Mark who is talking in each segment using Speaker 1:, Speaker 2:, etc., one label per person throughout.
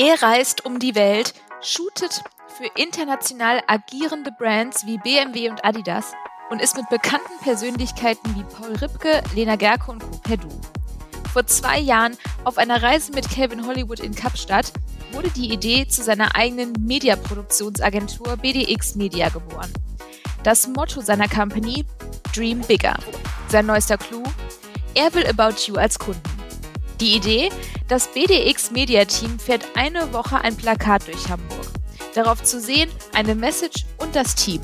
Speaker 1: Er reist um die Welt, shootet für international agierende Brands wie BMW und Adidas und ist mit bekannten Persönlichkeiten wie Paul Ripke, Lena Gerke und Co. per Du. Vor zwei Jahren auf einer Reise mit Calvin Hollywood in Kapstadt wurde die Idee zu seiner eigenen Mediaproduktionsagentur BDX Media geboren. Das Motto seiner Company Dream Bigger. Sein neuester Clou? Er will About You als Kunden. Die Idee? Das BDX Media Team fährt eine Woche ein Plakat durch Hamburg. Darauf zu sehen eine Message und das Team.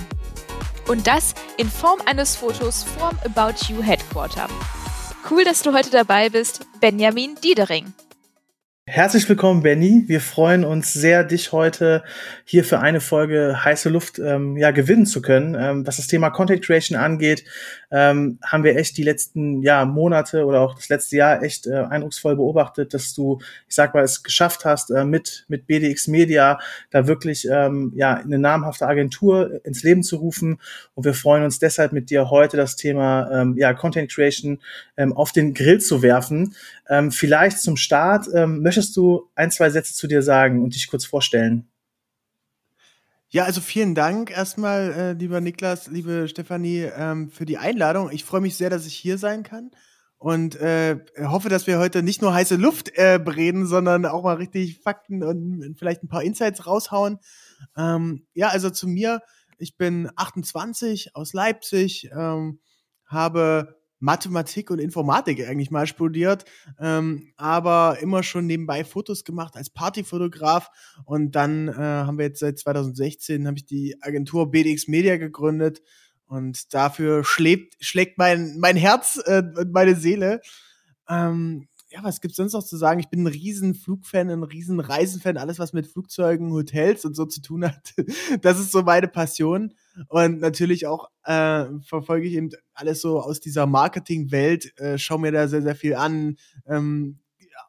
Speaker 1: Und das in Form eines Fotos vorm About You Headquarter. Cool, dass du heute dabei bist, Benjamin Diedering.
Speaker 2: Herzlich willkommen, Benny. Wir freuen uns sehr, dich heute hier für eine Folge heiße Luft ähm, ja, gewinnen zu können. Ähm, was das Thema Content Creation angeht, ähm, haben wir echt die letzten ja, Monate oder auch das letzte Jahr echt äh, eindrucksvoll beobachtet, dass du, ich sag mal, es geschafft hast, äh, mit, mit BDX Media da wirklich ähm, ja, eine namhafte Agentur ins Leben zu rufen. Und wir freuen uns deshalb mit dir heute das Thema ähm, ja, Content Creation ähm, auf den Grill zu werfen. Vielleicht zum Start, ähm, möchtest du ein, zwei Sätze zu dir sagen und dich kurz vorstellen?
Speaker 3: Ja, also vielen Dank erstmal, äh, lieber Niklas, liebe Stefanie, ähm, für die Einladung. Ich freue mich sehr, dass ich hier sein kann und äh, hoffe, dass wir heute nicht nur heiße Luft äh, bereden, sondern auch mal richtig Fakten und vielleicht ein paar Insights raushauen. Ähm, ja, also zu mir, ich bin 28 aus Leipzig, ähm, habe Mathematik und Informatik eigentlich mal studiert, ähm, aber immer schon nebenbei Fotos gemacht als Partyfotograf und dann äh, haben wir jetzt seit 2016 habe ich die Agentur BDX Media gegründet und dafür schlägt, schlägt mein, mein Herz äh, und meine Seele. Ähm, ja, was gibt's sonst noch zu sagen? Ich bin ein riesen Flugfan, ein riesen Reisenfan, alles was mit Flugzeugen, Hotels und so zu tun hat. Das ist so meine Passion. Und natürlich auch äh, verfolge ich eben alles so aus dieser Marketingwelt, äh, schaue mir da sehr, sehr viel an. Ähm,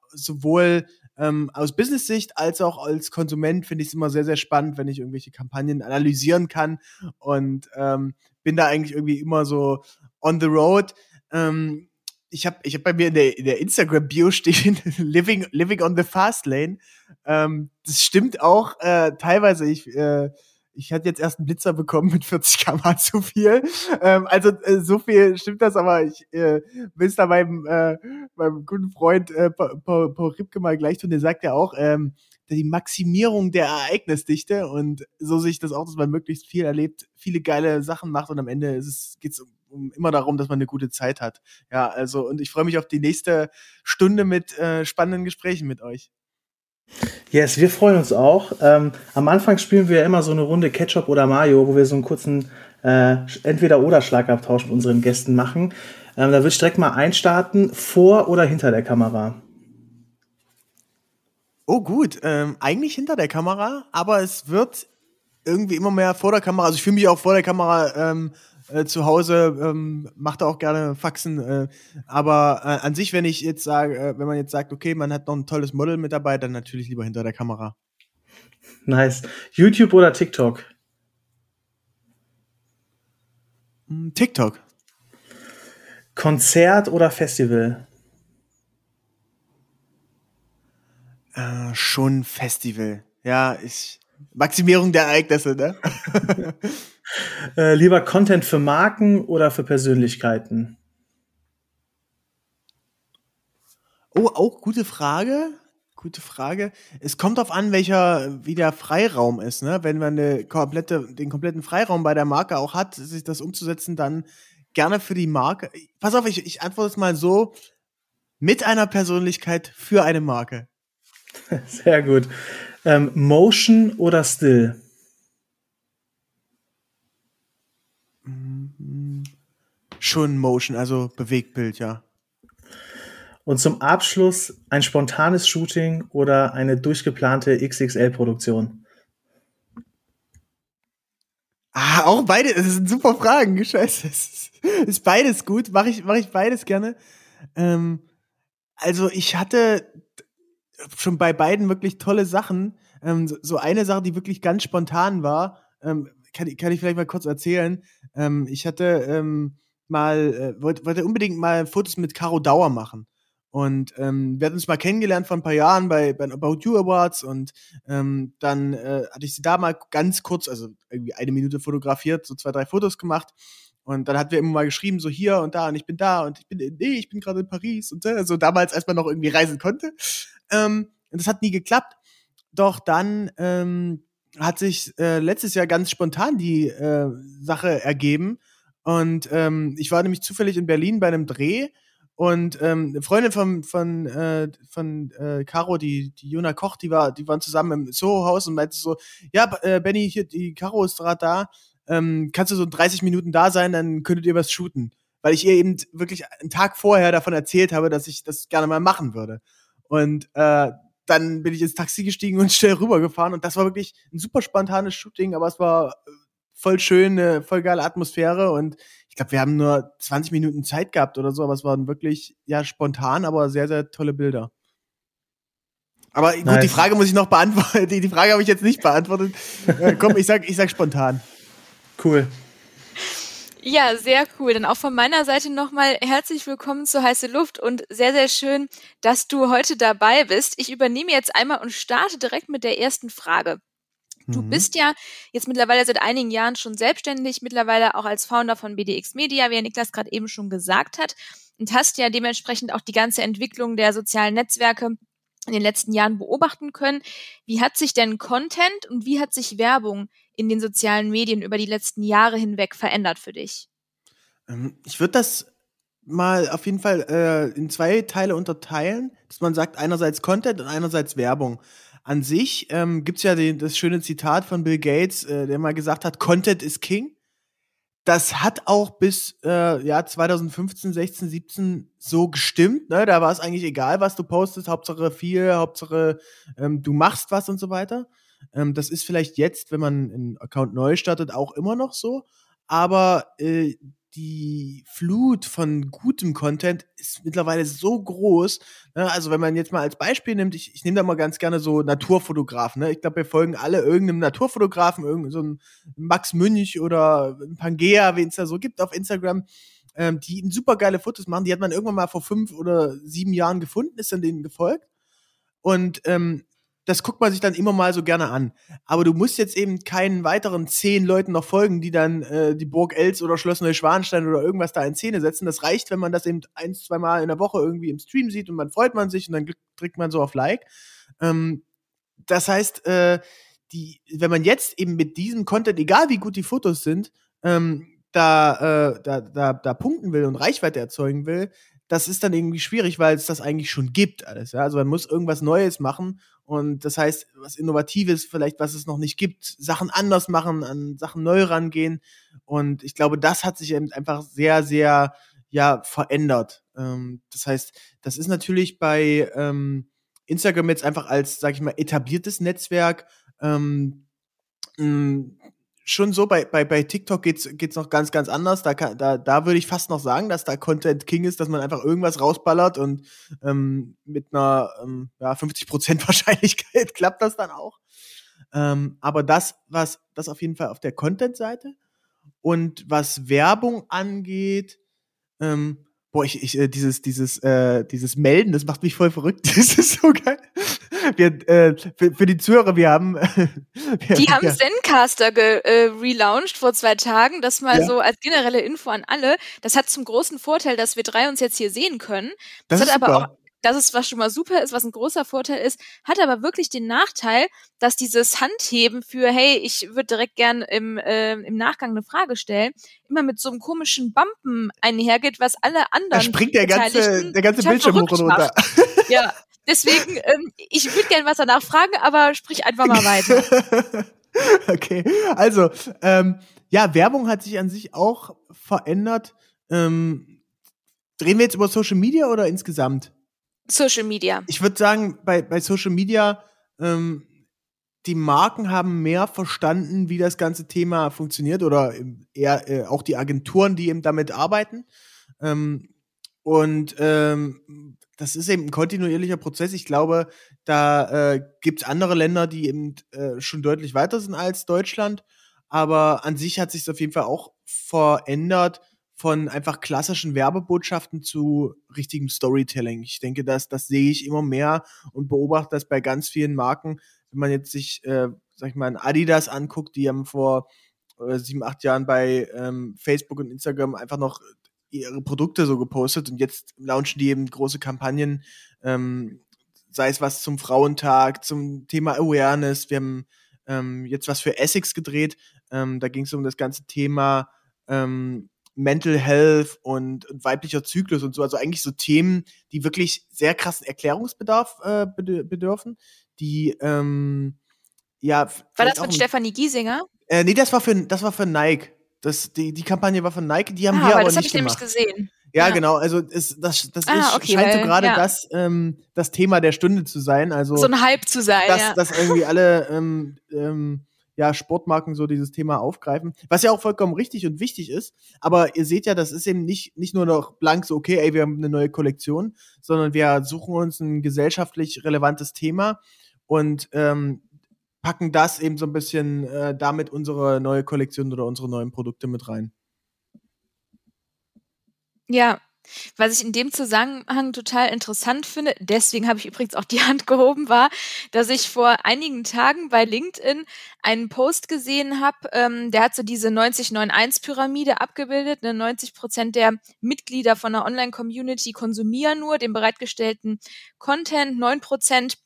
Speaker 3: sowohl ähm, aus Business-Sicht als auch als Konsument finde ich es immer sehr, sehr spannend, wenn ich irgendwelche Kampagnen analysieren kann und ähm, bin da eigentlich irgendwie immer so on the road. Ähm, ich habe ich hab bei mir in der, in der Instagram-Bio stehen, living, living on the fast lane. Ähm, das stimmt auch äh, teilweise. Ich, äh, ich hatte jetzt erst einen Blitzer bekommen mit 40 km zu viel. Ähm, also äh, so viel stimmt das, aber ich äh, will es da meinem, äh, meinem guten Freund äh, Paul, Paul Ripke mal gleich tun. Der sagt ja auch, ähm, die Maximierung der Ereignisdichte und so sehe ich das auch, dass man möglichst viel erlebt, viele geile Sachen macht und am Ende ist es, geht's um um, immer darum, dass man eine gute Zeit hat. Ja, also und ich freue mich auf die nächste Stunde mit äh, spannenden Gesprächen mit euch.
Speaker 2: Yes, wir freuen uns auch. Ähm, am Anfang spielen wir ja immer so eine Runde Ketchup oder Mayo, wo wir so einen kurzen äh, Entweder-Oder-Schlagabtausch mit unseren Gästen machen. Ähm, da würde ich direkt mal einstarten, vor oder hinter der Kamera?
Speaker 3: Oh gut, ähm, eigentlich hinter der Kamera, aber es wird irgendwie immer mehr vor der Kamera. Also ich fühle mich auch vor der Kamera ähm, äh, zu Hause, ähm, macht er auch gerne Faxen. Äh, aber äh, an sich, wenn ich jetzt sage, äh, wenn man jetzt sagt, okay, man hat noch ein tolles Model mit dabei, dann natürlich lieber hinter der Kamera.
Speaker 2: Nice. YouTube oder TikTok?
Speaker 3: Hm, TikTok.
Speaker 2: Konzert oder Festival?
Speaker 3: Äh, schon Festival. Ja, ich. Maximierung der Ereignisse, ne?
Speaker 2: Äh, lieber Content für Marken oder für Persönlichkeiten?
Speaker 3: Oh, auch gute Frage. Gute Frage. Es kommt darauf an, welcher, wie der Freiraum ist. Ne? Wenn man eine komplette, den kompletten Freiraum bei der Marke auch hat, sich das umzusetzen, dann gerne für die Marke. Pass auf, ich, ich antworte es mal so. Mit einer Persönlichkeit für eine Marke.
Speaker 2: Sehr gut. Ähm, Motion oder Still?
Speaker 3: Schon Motion, also Bewegtbild, ja.
Speaker 2: Und zum Abschluss ein spontanes Shooting oder eine durchgeplante XXL-Produktion?
Speaker 3: Ah, auch beide, das sind super Fragen, scheiße. Ist, ist beides gut, mache ich, mach ich beides gerne. Ähm, also ich hatte schon bei beiden wirklich tolle Sachen. Ähm, so eine Sache, die wirklich ganz spontan war, ähm, kann, kann ich vielleicht mal kurz erzählen. Ähm, ich hatte ähm, mal, äh, wollte, wollte unbedingt mal Fotos mit Caro Dauer machen. Und ähm, wir hatten uns mal kennengelernt vor ein paar Jahren bei, bei About You Awards und ähm, dann äh, hatte ich sie da mal ganz kurz, also irgendwie eine Minute fotografiert, so zwei, drei Fotos gemacht. Und dann hat wir immer mal geschrieben, so hier und da und ich bin da und ich bin, nee, ich bin gerade in Paris und so, also damals, als man noch irgendwie reisen konnte. Ähm, und das hat nie geklappt. Doch dann ähm, hat sich äh, letztes Jahr ganz spontan die äh, Sache ergeben. Und ähm, ich war nämlich zufällig in Berlin bei einem Dreh und ähm, eine Freundin von von äh, von äh, Caro, die die Jona Koch, die war, die waren zusammen im Soho-Haus und meinte so, ja, äh, Benny, hier die Caro ist gerade da, ähm, kannst du so 30 Minuten da sein, dann könntet ihr was shooten, weil ich ihr eben wirklich einen Tag vorher davon erzählt habe, dass ich das gerne mal machen würde. Und äh, dann bin ich ins Taxi gestiegen und schnell rübergefahren und das war wirklich ein super spontanes Shooting, aber es war äh, voll schön, eine voll geile Atmosphäre und ich glaube, wir haben nur 20 Minuten Zeit gehabt oder so, aber es waren wirklich ja spontan, aber sehr, sehr tolle Bilder. Aber gut, nice. die Frage muss ich noch beantworten. Die, die Frage habe ich jetzt nicht beantwortet. äh, komm, ich sag, ich sag spontan.
Speaker 2: Cool.
Speaker 1: Ja, sehr cool. Dann auch von meiner Seite nochmal herzlich willkommen zu Heiße Luft und sehr, sehr schön, dass du heute dabei bist. Ich übernehme jetzt einmal und starte direkt mit der ersten Frage. Du mhm. bist ja jetzt mittlerweile seit einigen Jahren schon selbstständig, mittlerweile auch als Founder von BDX Media, wie Niklas gerade eben schon gesagt hat, und hast ja dementsprechend auch die ganze Entwicklung der sozialen Netzwerke in den letzten Jahren beobachten können. Wie hat sich denn Content und wie hat sich Werbung in den sozialen Medien über die letzten Jahre hinweg verändert für dich?
Speaker 3: Ähm, ich würde das mal auf jeden Fall äh, in zwei Teile unterteilen, dass man sagt, einerseits Content und einerseits Werbung. An sich ähm, gibt es ja den, das schöne Zitat von Bill Gates, äh, der mal gesagt hat, Content is King das hat auch bis äh, ja 2015, 16, 17 so gestimmt. Ne? Da war es eigentlich egal, was du postest, Hauptsache viel, Hauptsache ähm, du machst was und so weiter. Ähm, das ist vielleicht jetzt, wenn man einen Account neu startet, auch immer noch so. Aber äh, die Flut von gutem Content ist mittlerweile so groß. Ne? Also wenn man jetzt mal als Beispiel nimmt, ich, ich nehme da mal ganz gerne so Naturfotografen. Ne? Ich glaube, wir folgen alle irgendeinem Naturfotografen, irgendein so ein Max Münch oder Pangea, wen es da so gibt auf Instagram, ähm, die super geile Fotos machen. Die hat man irgendwann mal vor fünf oder sieben Jahren gefunden, ist dann denen gefolgt. Und ähm, das guckt man sich dann immer mal so gerne an. Aber du musst jetzt eben keinen weiteren zehn Leuten noch folgen, die dann äh, die Burg Els oder Schloss Neuschwanstein oder irgendwas da in Szene setzen. Das reicht, wenn man das eben ein, zwei Mal in der Woche irgendwie im Stream sieht und man freut man sich und dann drückt man so auf Like. Ähm, das heißt, äh, die, wenn man jetzt eben mit diesem Content, egal wie gut die Fotos sind, ähm, da, äh, da, da, da punkten will und Reichweite erzeugen will, das ist dann irgendwie schwierig, weil es das eigentlich schon gibt alles. Ja? Also man muss irgendwas Neues machen und das heißt, was Innovatives, vielleicht was es noch nicht gibt, Sachen anders machen, an Sachen neu rangehen. Und ich glaube, das hat sich eben einfach sehr, sehr ja verändert. Ähm, das heißt, das ist natürlich bei ähm, Instagram jetzt einfach als, sag ich mal, etabliertes Netzwerk ähm, schon so, bei, bei, bei TikTok geht's, geht's noch ganz, ganz anders. Da, kann, da, da würde ich fast noch sagen, dass da Content King ist, dass man einfach irgendwas rausballert und ähm, mit einer ähm, ja, 50% Wahrscheinlichkeit klappt das dann auch. Ähm, aber das, was das auf jeden Fall auf der Content-Seite und was Werbung angeht, ähm, boah, ich, ich äh, dieses, dieses, äh, dieses Melden, das macht mich voll verrückt. Das ist so geil. Wir, äh, für, für die Zuhörer, wir haben.
Speaker 1: wir, die haben ja. Zencaster ge, äh, relaunched vor zwei Tagen. Das mal ja. so als generelle Info an alle. Das hat zum großen Vorteil, dass wir drei uns jetzt hier sehen können. Das, das hat aber auch das ist, was schon mal super ist, was ein großer Vorteil ist, hat aber wirklich den Nachteil, dass dieses Handheben für, hey, ich würde direkt gern im, äh, im Nachgang eine Frage stellen, immer mit so einem komischen Bumpen einhergeht, was alle anderen. Da
Speaker 3: springt der ganze, der ganze Bildschirm hoch und runter.
Speaker 1: Ja, deswegen, ähm, ich würde gern was danach fragen, aber sprich einfach mal weiter.
Speaker 3: okay, also, ähm, ja, Werbung hat sich an sich auch verändert. Ähm, drehen wir jetzt über Social Media oder insgesamt?
Speaker 1: Social Media.
Speaker 3: Ich würde sagen, bei, bei Social Media, ähm, die Marken haben mehr verstanden, wie das ganze Thema funktioniert oder eher äh, auch die Agenturen, die eben damit arbeiten. Ähm, und ähm, das ist eben ein kontinuierlicher Prozess. Ich glaube, da äh, gibt es andere Länder, die eben äh, schon deutlich weiter sind als Deutschland. Aber an sich hat sich auf jeden Fall auch verändert von einfach klassischen Werbebotschaften zu richtigem Storytelling. Ich denke, dass das sehe ich immer mehr und beobachte das bei ganz vielen Marken. Wenn man jetzt sich, äh, sag ich mal, Adidas anguckt, die haben vor äh, sieben, acht Jahren bei ähm, Facebook und Instagram einfach noch ihre Produkte so gepostet und jetzt launchen die eben große Kampagnen, ähm, sei es was zum Frauentag, zum Thema Awareness. Wir haben ähm, jetzt was für Essex gedreht. Ähm, da ging es um das ganze Thema ähm, Mental Health und, und, weiblicher Zyklus und so. Also eigentlich so Themen, die wirklich sehr krassen Erklärungsbedarf äh, bedürfen. Die ähm, ja.
Speaker 1: War das mit Stefanie Giesinger?
Speaker 3: Äh, nee, das war für das war für Nike. Das, die, die Kampagne war von Nike, die haben
Speaker 1: ah,
Speaker 3: wir
Speaker 1: aber, das
Speaker 3: nicht
Speaker 1: ich
Speaker 3: gemacht.
Speaker 1: nämlich gesehen.
Speaker 3: Ja, ja, genau. Also es, das, das ah, ist, okay, scheint weil, so gerade ja. das, ähm, das Thema der Stunde zu sein. Also
Speaker 1: so ein Hype zu sein.
Speaker 3: Dass,
Speaker 1: ja.
Speaker 3: dass irgendwie alle ähm, ähm, ja, Sportmarken so dieses Thema aufgreifen, was ja auch vollkommen richtig und wichtig ist. Aber ihr seht ja, das ist eben nicht, nicht nur noch blank so, okay, ey, wir haben eine neue Kollektion, sondern wir suchen uns ein gesellschaftlich relevantes Thema und ähm, packen das eben so ein bisschen äh, damit unsere neue Kollektion oder unsere neuen Produkte mit rein.
Speaker 1: Ja, was ich in dem Zusammenhang total interessant finde, deswegen habe ich übrigens auch die Hand gehoben, war, dass ich vor einigen Tagen bei LinkedIn einen Post gesehen habe, ähm, der hat so diese 90-9-1-Pyramide abgebildet. Ne? 90 Prozent der Mitglieder von der Online-Community konsumieren nur den bereitgestellten Content, 9 Prozent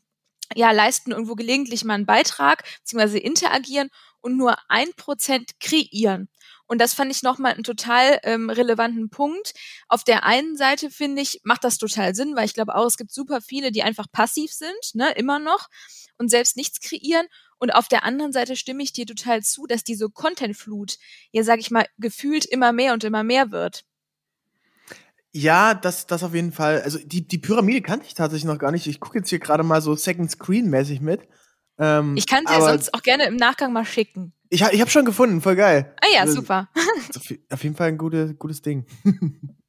Speaker 1: ja, leisten irgendwo gelegentlich mal einen Beitrag, beziehungsweise interagieren und nur ein Prozent kreieren. Und das fand ich nochmal einen total ähm, relevanten Punkt. Auf der einen Seite finde ich, macht das total Sinn, weil ich glaube auch, es gibt super viele, die einfach passiv sind, ne, immer noch und selbst nichts kreieren. Und auf der anderen Seite stimme ich dir total zu, dass diese Contentflut, ja, sag ich mal, gefühlt immer mehr und immer mehr wird.
Speaker 3: Ja, das, das auf jeden Fall. Also die, die Pyramide kannte ich tatsächlich noch gar nicht. Ich gucke jetzt hier gerade mal so Second Screen mäßig mit.
Speaker 1: Ähm, ich kann dir sonst auch gerne im Nachgang mal schicken.
Speaker 3: Ich, ich habe schon gefunden, voll geil.
Speaker 1: Ah ja, super.
Speaker 3: Auf jeden Fall ein gute, gutes Ding.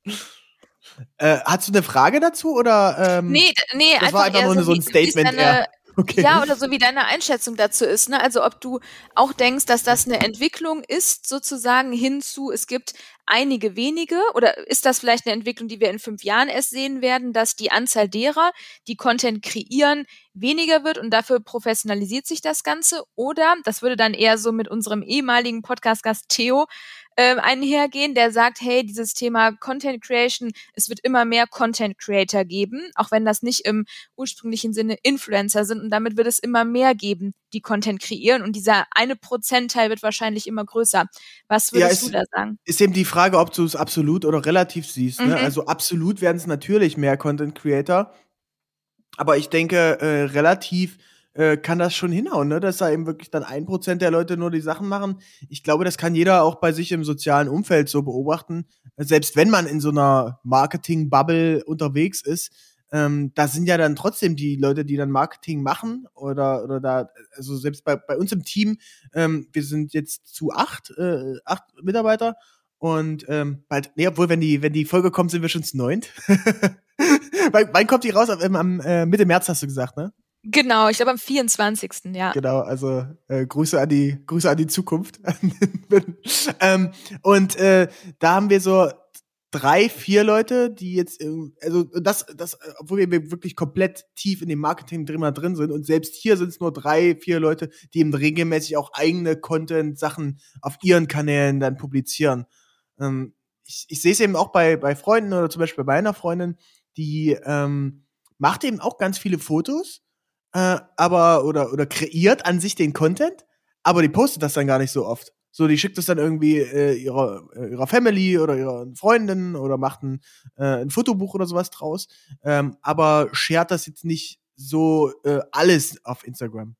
Speaker 3: äh, hast du eine Frage dazu oder?
Speaker 1: Ähm, nee, nee,
Speaker 3: das einfach war einfach nur so, ein Statement.
Speaker 1: Deine, okay. Ja, oder so wie deine Einschätzung dazu ist. Ne? Also ob du auch denkst, dass das eine Entwicklung ist, sozusagen hinzu, es gibt einige wenige, oder ist das vielleicht eine Entwicklung, die wir in fünf Jahren erst sehen werden, dass die Anzahl derer, die Content kreieren, weniger wird und dafür professionalisiert sich das Ganze? Oder, das würde dann eher so mit unserem ehemaligen Podcast-Gast Theo ähm, einhergehen, der sagt, hey, dieses Thema Content Creation, es wird immer mehr Content Creator geben, auch wenn das nicht im ursprünglichen Sinne Influencer sind und damit wird es immer mehr geben, die Content kreieren und dieser eine Prozentteil wird wahrscheinlich immer größer. Was würdest ja, du da sagen?
Speaker 3: Ist eben die Frage, ob du es absolut oder relativ siehst. Ne? Mhm. Also absolut werden es natürlich mehr Content Creator, aber ich denke äh, relativ äh, kann das schon hinhauen, ne? dass da eben wirklich dann ein Prozent der Leute nur die Sachen machen. Ich glaube, das kann jeder auch bei sich im sozialen Umfeld so beobachten. Selbst wenn man in so einer Marketing-Bubble unterwegs ist, ähm, da sind ja dann trotzdem die Leute, die dann Marketing machen oder, oder da, also selbst bei, bei uns im Team, ähm, wir sind jetzt zu acht, äh, acht Mitarbeiter und ähm, bald, nee, obwohl, wenn die, wenn die Folge kommt, sind wir schon zu neunt. wann, kommt die raus? Am, am äh, Mitte März hast du gesagt, ne?
Speaker 1: Genau, ich glaube am 24. Ja.
Speaker 3: Genau, also äh, Grüße an die Grüße an die Zukunft. ähm, und äh, da haben wir so drei, vier Leute, die jetzt, also das, das, obwohl wir wirklich komplett tief in dem Marketing drin, drin sind und selbst hier sind es nur drei, vier Leute, die eben regelmäßig auch eigene Content-Sachen auf ihren Kanälen dann publizieren. Ähm, ich ich sehe es eben auch bei, bei Freunden oder zum Beispiel bei meiner Freundin, die ähm, macht eben auch ganz viele Fotos äh, aber oder oder kreiert an sich den Content, aber die postet das dann gar nicht so oft. So, die schickt es dann irgendwie äh, ihrer, äh, ihrer Family oder ihrer Freundin oder macht ein, äh, ein Fotobuch oder sowas draus. Ähm, aber schert das jetzt nicht so äh, alles auf Instagram.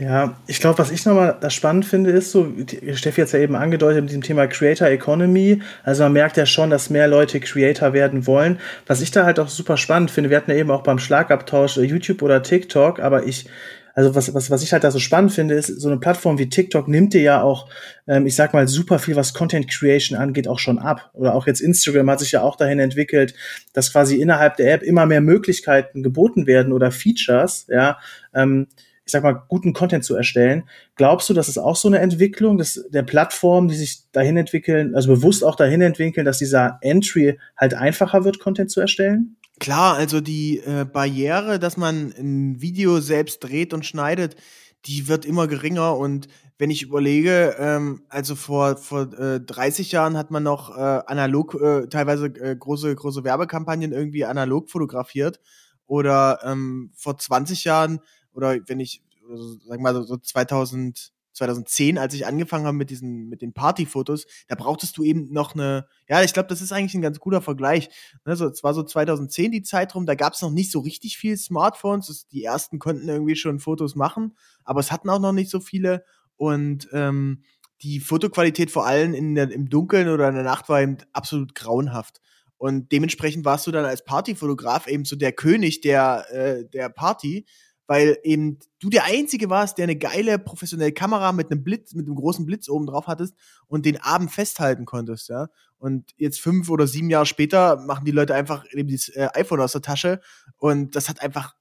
Speaker 2: Ja, ich glaube, was ich nochmal das spannend finde, ist so, Steffi hat es ja eben angedeutet mit diesem Thema Creator Economy. Also man merkt ja schon, dass mehr Leute Creator werden wollen. Was ich da halt auch super spannend finde, wir hatten ja eben auch beim Schlagabtausch YouTube oder TikTok, aber ich, also was, was, was ich halt da so spannend finde, ist, so eine Plattform wie TikTok nimmt dir ja auch, ähm, ich sag mal, super viel, was Content Creation angeht, auch schon ab. Oder auch jetzt Instagram hat sich ja auch dahin entwickelt, dass quasi innerhalb der App immer mehr Möglichkeiten geboten werden oder Features, ja, ähm, ich sag mal, guten Content zu erstellen. Glaubst du, dass es auch so eine Entwicklung dass der Plattformen, die sich dahin entwickeln, also bewusst auch dahin entwickeln, dass dieser Entry halt einfacher wird, Content zu erstellen?
Speaker 3: Klar, also die äh, Barriere, dass man ein Video selbst dreht und schneidet, die wird immer geringer und wenn ich überlege, ähm, also vor, vor äh, 30 Jahren hat man noch äh, analog, äh, teilweise äh, große, große Werbekampagnen irgendwie analog fotografiert. Oder ähm, vor 20 Jahren, oder wenn ich, also, sag mal so 2000, 2010, als ich angefangen habe mit diesen, mit den Partyfotos, da brauchtest du eben noch eine, ja, ich glaube, das ist eigentlich ein ganz guter Vergleich. Ne, so, es war so 2010 die Zeit rum, da gab es noch nicht so richtig viel Smartphones. Die ersten konnten irgendwie schon Fotos machen, aber es hatten auch noch nicht so viele. Und ähm, die Fotoqualität vor allem in der, im Dunkeln oder in der Nacht war eben absolut grauenhaft. Und dementsprechend warst du dann als Partyfotograf eben so der König der, äh, der Party, weil eben du der Einzige warst, der eine geile professionelle Kamera mit einem Blitz, mit einem großen Blitz oben drauf hattest und den Abend festhalten konntest, ja. Und jetzt fünf oder sieben Jahre später machen die Leute einfach eben das äh, iPhone aus der Tasche und das hat einfach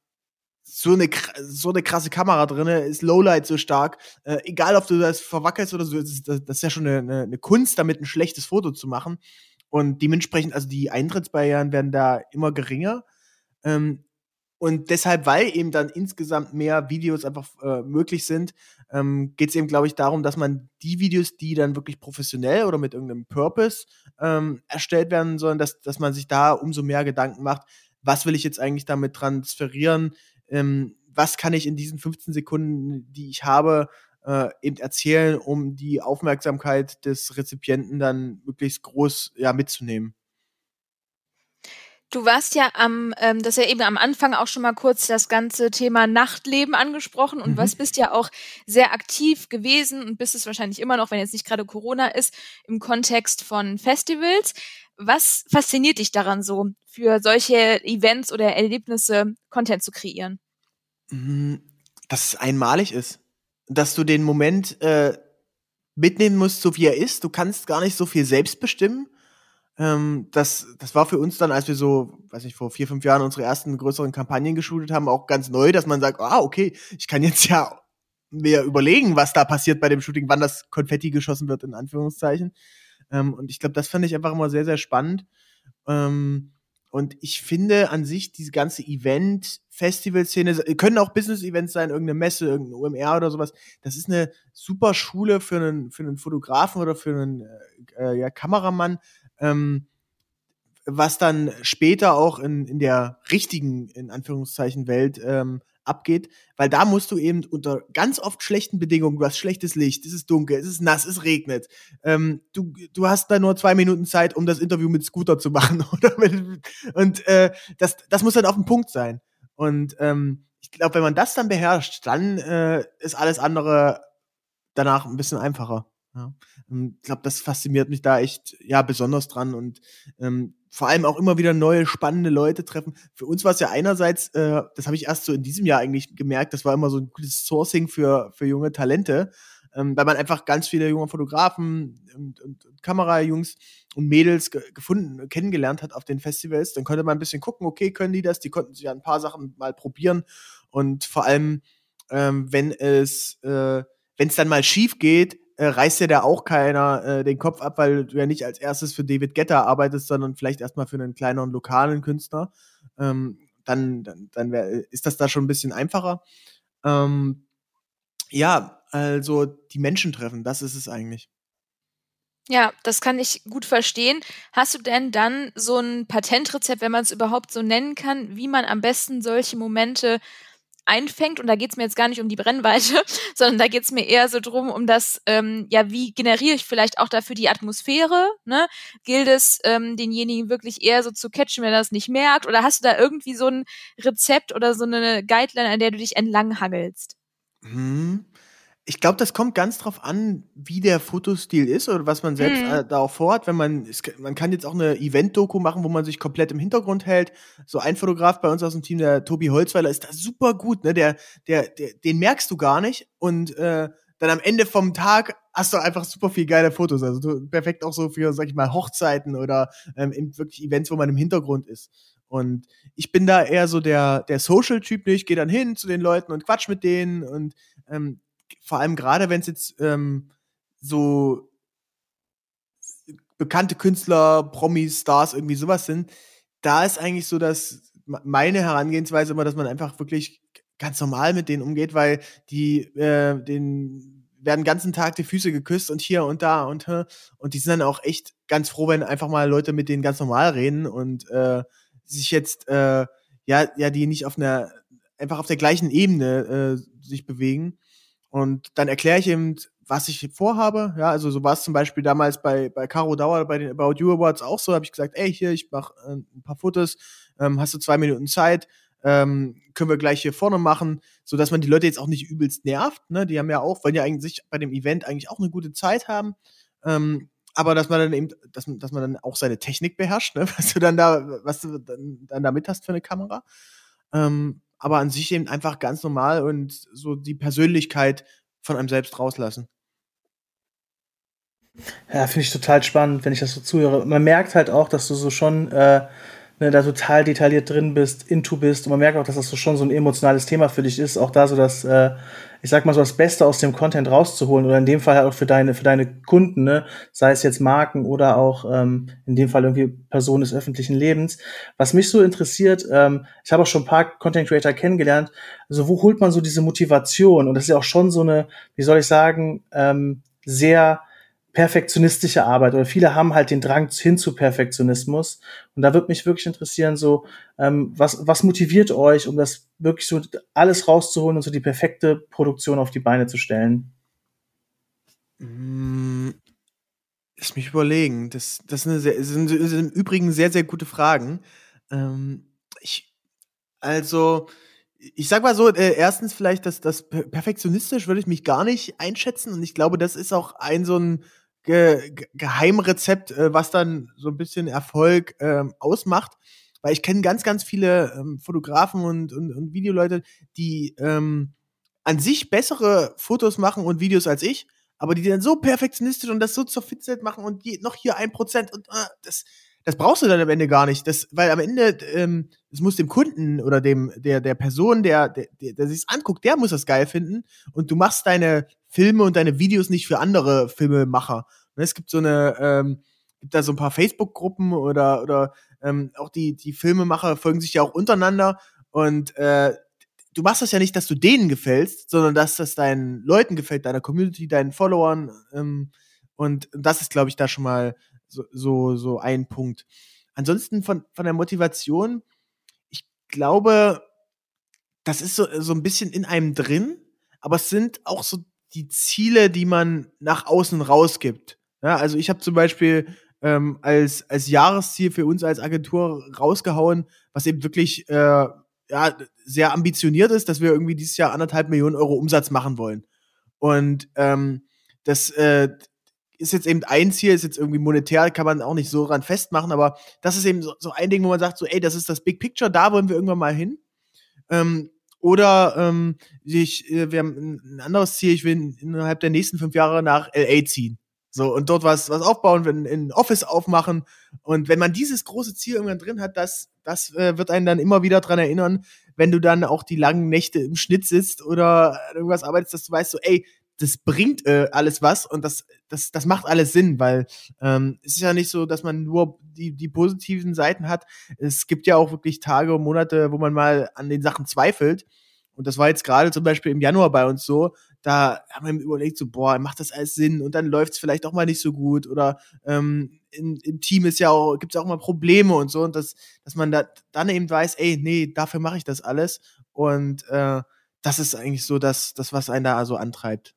Speaker 3: so eine, so eine krasse Kamera drin, ist Lowlight so stark. Äh, egal, ob du das verwackelst oder so, das ist, das ist ja schon eine, eine, Kunst, damit ein schlechtes Foto zu machen. Und dementsprechend, also die Eintrittsbarrieren werden da immer geringer. Ähm, und deshalb, weil eben dann insgesamt mehr Videos einfach äh, möglich sind, ähm, geht es eben, glaube ich, darum, dass man die Videos, die dann wirklich professionell oder mit irgendeinem Purpose ähm, erstellt werden sollen, dass, dass man sich da umso mehr Gedanken macht, was will ich jetzt eigentlich damit transferieren, ähm, was kann ich in diesen 15 Sekunden, die ich habe, äh, eben erzählen, um die Aufmerksamkeit des Rezipienten dann möglichst groß ja, mitzunehmen.
Speaker 1: Du warst ja am, ähm, das ja eben am Anfang auch schon mal kurz das ganze Thema Nachtleben angesprochen und mhm. was bist ja auch sehr aktiv gewesen und bist es wahrscheinlich immer noch, wenn jetzt nicht gerade Corona ist, im Kontext von Festivals. Was fasziniert dich daran so, für solche Events oder Erlebnisse Content zu kreieren?
Speaker 3: Mhm. Dass es einmalig ist. Dass du den Moment äh, mitnehmen musst, so wie er ist. Du kannst gar nicht so viel selbst bestimmen. Ähm, das, das war für uns dann, als wir so, weiß nicht, vor vier, fünf Jahren unsere ersten größeren Kampagnen geschultet haben, auch ganz neu, dass man sagt, ah, okay, ich kann jetzt ja mir überlegen, was da passiert bei dem Shooting, wann das Konfetti geschossen wird, in Anführungszeichen. Ähm, und ich glaube, das fand ich einfach immer sehr, sehr spannend. Ähm, und ich finde an sich diese ganze Event-Festival-Szene, können auch Business-Events sein, irgendeine Messe, irgendein OMR oder sowas. Das ist eine super Schule für einen, für einen Fotografen oder für einen äh, ja, Kameramann, ähm, was dann später auch in, in der richtigen, in Anführungszeichen, Welt ähm, abgeht, weil da musst du eben unter ganz oft schlechten Bedingungen, du hast schlechtes Licht, es ist dunkel, es ist nass, es regnet. Ähm, du, du hast da nur zwei Minuten Zeit, um das Interview mit Scooter zu machen. Oder mit, und äh, das, das muss dann auf dem Punkt sein. Und ähm, ich glaube, wenn man das dann beherrscht, dann äh, ist alles andere danach ein bisschen einfacher. Ja. Ich glaube, das fasziniert mich da echt ja besonders dran und ähm, vor allem auch immer wieder neue spannende Leute treffen. Für uns war es ja einerseits, äh, das habe ich erst so in diesem Jahr eigentlich gemerkt, das war immer so ein gutes Sourcing für für junge Talente, ähm, weil man einfach ganz viele junge Fotografen und, und, und Kamerajungs und Mädels ge gefunden, kennengelernt hat auf den Festivals. Dann konnte man ein bisschen gucken, okay, können die das? Die konnten sich ja ein paar Sachen mal probieren und vor allem, ähm, wenn es äh, wenn es dann mal schief geht, äh, reißt ja da auch keiner äh, den Kopf ab, weil du ja nicht als erstes für David Getter arbeitest, sondern vielleicht erstmal für einen kleineren lokalen Künstler. Ähm, dann dann, dann wär, ist das da schon ein bisschen einfacher. Ähm, ja, also die Menschen treffen, das ist es eigentlich.
Speaker 1: Ja, das kann ich gut verstehen. Hast du denn dann so ein Patentrezept, wenn man es überhaupt so nennen kann, wie man am besten solche Momente einfängt. Und da geht es mir jetzt gar nicht um die Brennweite, sondern da geht es mir eher so drum, um das, ähm, ja, wie generiere ich vielleicht auch dafür die Atmosphäre, ne? Gilt es, ähm, denjenigen wirklich eher so zu catchen, wenn er das nicht merkt? Oder hast du da irgendwie so ein Rezept oder so eine Guideline, an der du dich entlanghangelst?
Speaker 3: Hm ich glaube, das kommt ganz drauf an, wie der Fotostil ist oder was man selbst mhm. äh, da auch vorhat. Wenn man, es, man kann jetzt auch eine Event-Doku machen, wo man sich komplett im Hintergrund hält. So ein Fotograf bei uns aus dem Team, der Tobi Holzweiler, ist da super gut. Ne? Der, der, der, den merkst du gar nicht und äh, dann am Ende vom Tag hast du einfach super viel geile Fotos. Also du, perfekt auch so für, sag ich mal, Hochzeiten oder ähm, wirklich Events, wo man im Hintergrund ist. Und ich bin da eher so der, der Social-Typ, ne? ich gehe dann hin zu den Leuten und quatsch mit denen und ähm, vor allem gerade, wenn es jetzt ähm, so bekannte Künstler, Promis, Stars, irgendwie sowas sind, da ist eigentlich so, dass meine Herangehensweise immer, dass man einfach wirklich ganz normal mit denen umgeht, weil die äh, den werden den ganzen Tag die Füße geküsst und hier und da und und die sind dann auch echt ganz froh, wenn einfach mal Leute mit denen ganz normal reden und äh, sich jetzt äh, ja ja die nicht auf einer einfach auf der gleichen Ebene äh, sich bewegen und dann erkläre ich eben was ich vorhabe. Ja, also so war es zum Beispiel damals bei, bei Caro Dauer bei den About You Awards auch so. Habe ich gesagt, ey, hier, ich mache äh, ein paar Fotos, ähm, hast du zwei Minuten Zeit, ähm, können wir gleich hier vorne machen, so dass man die Leute jetzt auch nicht übelst nervt. Ne? Die haben ja auch, wollen ja eigentlich bei dem Event eigentlich auch eine gute Zeit haben. Ähm, aber dass man dann eben, dass, dass man dann auch seine Technik beherrscht, ne? was du dann da, was du dann, dann da mit hast für eine Kamera. Ähm, aber an sich eben einfach ganz normal und so die Persönlichkeit von einem selbst rauslassen.
Speaker 2: Ja, finde ich total spannend, wenn ich das so zuhöre. Man merkt halt auch, dass du so schon äh, ne, da total detailliert drin bist, into bist. Und man merkt auch, dass das so schon so ein emotionales Thema für dich ist. Auch da so das, äh, ich sag mal so das Beste aus dem Content rauszuholen oder in dem Fall halt auch für deine, für deine Kunden, ne? sei es jetzt Marken oder auch ähm, in dem Fall irgendwie Personen des öffentlichen Lebens. Was mich so interessiert, ähm, ich habe auch schon ein paar Content Creator kennengelernt, also wo holt man so diese Motivation? Und das ist ja auch schon so eine, wie soll ich sagen, ähm, sehr perfektionistische Arbeit oder viele haben halt den Drang hin zu Perfektionismus. Und da würde mich wirklich interessieren, so, ähm, was, was motiviert euch, um das wirklich so alles rauszuholen und so die perfekte Produktion auf die Beine zu stellen?
Speaker 3: Mm, lass mich überlegen. Das, das sind, sehr, sind, sind im Übrigen sehr, sehr gute Fragen. Ähm, ich, also, ich sag mal so, äh, erstens vielleicht, dass das perfektionistisch würde ich mich gar nicht einschätzen und ich glaube, das ist auch ein so ein Ge Geheimrezept, äh, was dann so ein bisschen Erfolg ähm, ausmacht. Weil ich kenne ganz, ganz viele ähm, Fotografen und, und, und Videoleute, die ähm, an sich bessere Fotos machen und Videos als ich, aber die dann so perfektionistisch und das so zur Fitset machen und die, noch hier ein Prozent und äh, das, das brauchst du dann am Ende gar nicht. Das, weil am Ende, ähm, es muss dem Kunden oder dem, der, der Person, der, der, der, der sich's anguckt, der muss das geil finden. Und du machst deine Filme und deine Videos nicht für andere Filmemacher. Ne, es gibt so eine, ähm, gibt da so ein paar Facebook-Gruppen oder, oder ähm, auch die, die Filmemacher folgen sich ja auch untereinander und äh, du machst das ja nicht, dass du denen gefällst, sondern dass das deinen Leuten gefällt, deiner Community, deinen Followern. Ähm, und das ist, glaube ich, da schon mal so, so, so ein Punkt. Ansonsten von, von der Motivation, ich glaube, das ist so, so ein bisschen in einem drin, aber es sind auch so die Ziele, die man nach außen rausgibt. Ja, also ich habe zum Beispiel ähm, als, als Jahresziel für uns als Agentur rausgehauen, was eben wirklich äh, ja, sehr ambitioniert ist, dass wir irgendwie dieses Jahr anderthalb Millionen Euro Umsatz machen wollen. Und ähm, das äh, ist jetzt eben ein Ziel, ist jetzt irgendwie monetär, kann man auch nicht so ran festmachen, aber das ist eben so, so ein Ding, wo man sagt, so, ey, das ist das Big Picture, da wollen wir irgendwann mal hin. Ähm, oder ähm, ich, äh, wir haben ein anderes Ziel, ich will innerhalb der nächsten fünf Jahre nach LA ziehen. So, und dort was, was aufbauen, wenn ein Office aufmachen. Und wenn man dieses große Ziel irgendwann drin hat, das, das äh, wird einen dann immer wieder dran erinnern, wenn du dann auch die langen Nächte im Schnitt sitzt oder irgendwas arbeitest, dass du weißt, so, ey, das bringt äh, alles was und das, das, das macht alles Sinn, weil ähm, es ist ja nicht so, dass man nur die, die positiven Seiten hat. Es gibt ja auch wirklich Tage und Monate, wo man mal an den Sachen zweifelt. Und das war jetzt gerade zum Beispiel im Januar bei uns so. Da haben wir überlegt, so, boah, macht das alles Sinn? Und dann läuft es vielleicht auch mal nicht so gut. Oder ähm, in, im Team ist ja auch, gibt es auch mal Probleme und so. Und das, dass man da dann eben weiß, ey, nee, dafür mache ich das alles. Und äh, das ist eigentlich so das, das, was einen da so antreibt.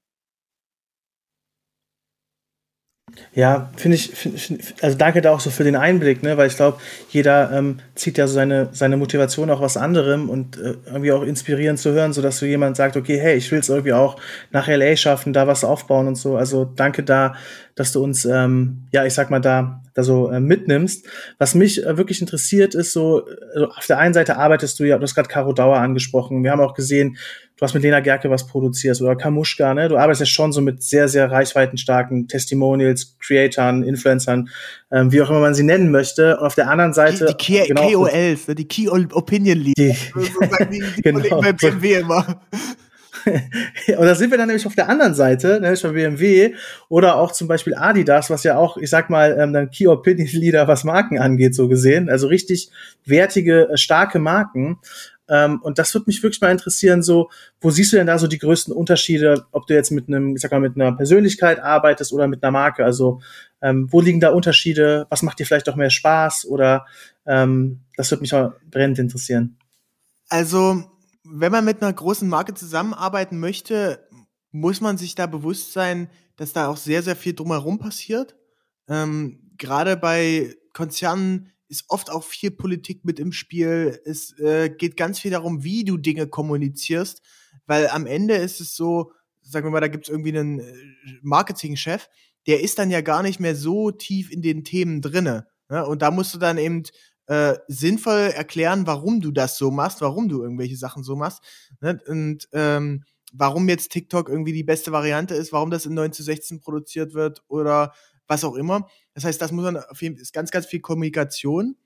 Speaker 2: Ja, finde ich, find, find, also danke da auch so für den Einblick, ne, weil ich glaube, jeder ähm, zieht ja so seine, seine Motivation auch aus anderem und äh, irgendwie auch inspirierend zu hören, so dass so jemand sagt, okay, hey, ich will es irgendwie auch nach LA schaffen, da was aufbauen und so. Also danke da, dass du uns, ähm, ja, ich sag mal, da, da so äh, mitnimmst. Was mich äh, wirklich interessiert, ist so, also auf der einen Seite arbeitest du ja, du hast gerade Caro Dauer angesprochen, wir haben auch gesehen, du hast mit Lena Gerke was produziert oder Kamuschka, ne? Du arbeitest ja schon so mit sehr, sehr reichweitenstarken Testimonials, Creatoren, Influencern, ähm, wie auch immer man sie nennen möchte. Und auf der anderen Seite.
Speaker 3: Die, die genau, KOLs, ne? die Key Opinion Leader. Die, die, die genau. bei BMW immer.
Speaker 2: und da sind wir dann nämlich auf der anderen Seite, nämlich bei BMW oder auch zum Beispiel Adidas, was ja auch, ich sag mal, ähm, dann Key Opinion Leader, was Marken angeht, so gesehen. Also richtig wertige, äh, starke Marken. Ähm, und das würde mich wirklich mal interessieren, so, wo siehst du denn da so die größten Unterschiede, ob du jetzt mit einem, ich sag mal, mit einer Persönlichkeit arbeitest oder mit einer Marke? Also, ähm, wo liegen da Unterschiede? Was macht dir vielleicht auch mehr Spaß? Oder ähm, das würde mich auch brennend interessieren.
Speaker 3: Also, wenn man mit einer großen Marke zusammenarbeiten möchte, muss man sich da bewusst sein, dass da auch sehr, sehr viel drumherum passiert. Ähm, Gerade bei Konzernen ist oft auch viel Politik mit im Spiel. Es äh, geht ganz viel darum, wie du Dinge kommunizierst, weil am Ende ist es so, sagen wir mal, da gibt es irgendwie einen äh, Marketingchef, der ist dann ja gar nicht mehr so tief in den Themen drinne. Ne? Und da musst du dann eben äh, sinnvoll erklären, warum du das so machst, warum du irgendwelche Sachen so machst. Ne? Und ähm, warum jetzt TikTok irgendwie die beste Variante ist, warum das in 9 zu 16 produziert wird oder was auch immer. Das heißt, das muss man auf jeden Fall, ist ganz, ganz viel Kommunikation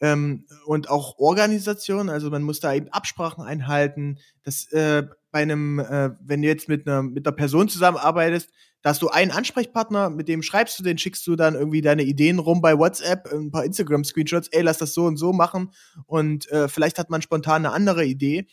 Speaker 3: ähm, und auch Organisation. Also man muss da eben Absprachen einhalten. Das äh, bei einem, äh, wenn du jetzt mit einer mit einer Person zusammenarbeitest, da hast du einen Ansprechpartner, mit dem schreibst du, den schickst du dann irgendwie deine Ideen rum bei WhatsApp, ein paar Instagram-Screenshots, ey, lass das so und so machen und äh, vielleicht hat man spontan eine andere Idee.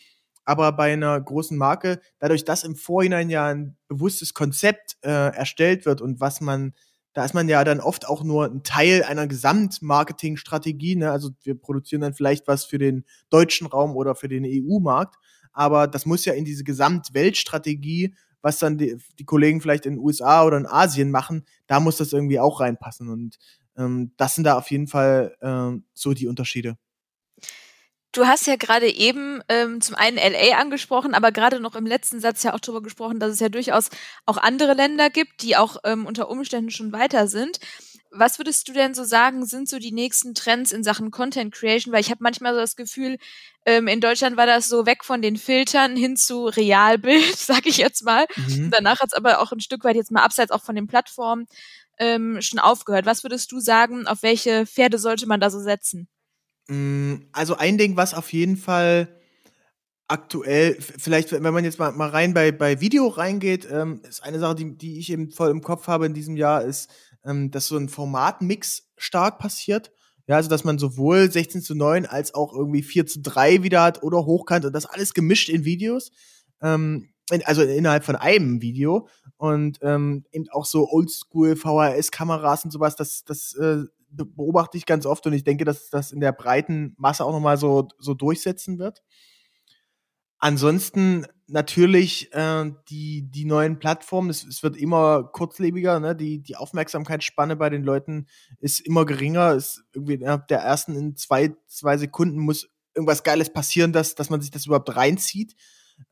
Speaker 3: Aber bei einer großen Marke, dadurch, dass im Vorhinein ja ein bewusstes Konzept äh, erstellt wird und was man, da ist man ja dann oft auch nur ein Teil einer Gesamtmarketingstrategie. Ne? Also wir produzieren dann vielleicht was für den deutschen Raum oder für den EU-Markt, aber das muss ja in diese Gesamtweltstrategie was dann die, die Kollegen vielleicht in den USA oder in Asien machen, da muss das irgendwie auch reinpassen. Und ähm, das sind da auf jeden Fall ähm, so die Unterschiede.
Speaker 1: Du hast ja gerade eben ähm, zum einen LA angesprochen, aber gerade noch im letzten Satz ja auch darüber gesprochen, dass es ja durchaus auch andere Länder gibt, die auch ähm, unter Umständen schon weiter sind. Was würdest du denn so sagen, sind so die nächsten Trends in Sachen Content Creation? Weil ich habe manchmal so das Gefühl, ähm, in Deutschland war das so weg von den Filtern hin zu Realbild, sag ich jetzt mal. Mhm. Danach hat es aber auch ein Stück weit jetzt mal abseits auch von den Plattformen ähm, schon aufgehört. Was würdest du sagen, auf welche Pferde sollte man da so setzen?
Speaker 3: Mm, also ein Ding, was auf jeden Fall aktuell, vielleicht, wenn man jetzt mal, mal rein bei, bei Video reingeht, ähm, ist eine Sache, die, die ich eben voll im Kopf habe in diesem Jahr, ist ähm, dass so ein Formatmix stark passiert. Ja, also dass man sowohl 16 zu 9 als auch irgendwie 4 zu 3 wieder hat oder hochkant und das alles gemischt in Videos. Ähm, in, also innerhalb von einem Video. Und ähm, eben auch so Oldschool VHS-Kameras und sowas, das, das äh, beobachte ich ganz oft und ich denke, dass das in der breiten Masse auch nochmal so, so durchsetzen wird. Ansonsten natürlich äh, die, die neuen Plattformen, es, es wird immer kurzlebiger, ne? die, die Aufmerksamkeitsspanne bei den Leuten ist immer geringer. Ist irgendwie innerhalb der ersten in zwei, zwei Sekunden muss irgendwas Geiles passieren, dass, dass man sich das überhaupt reinzieht.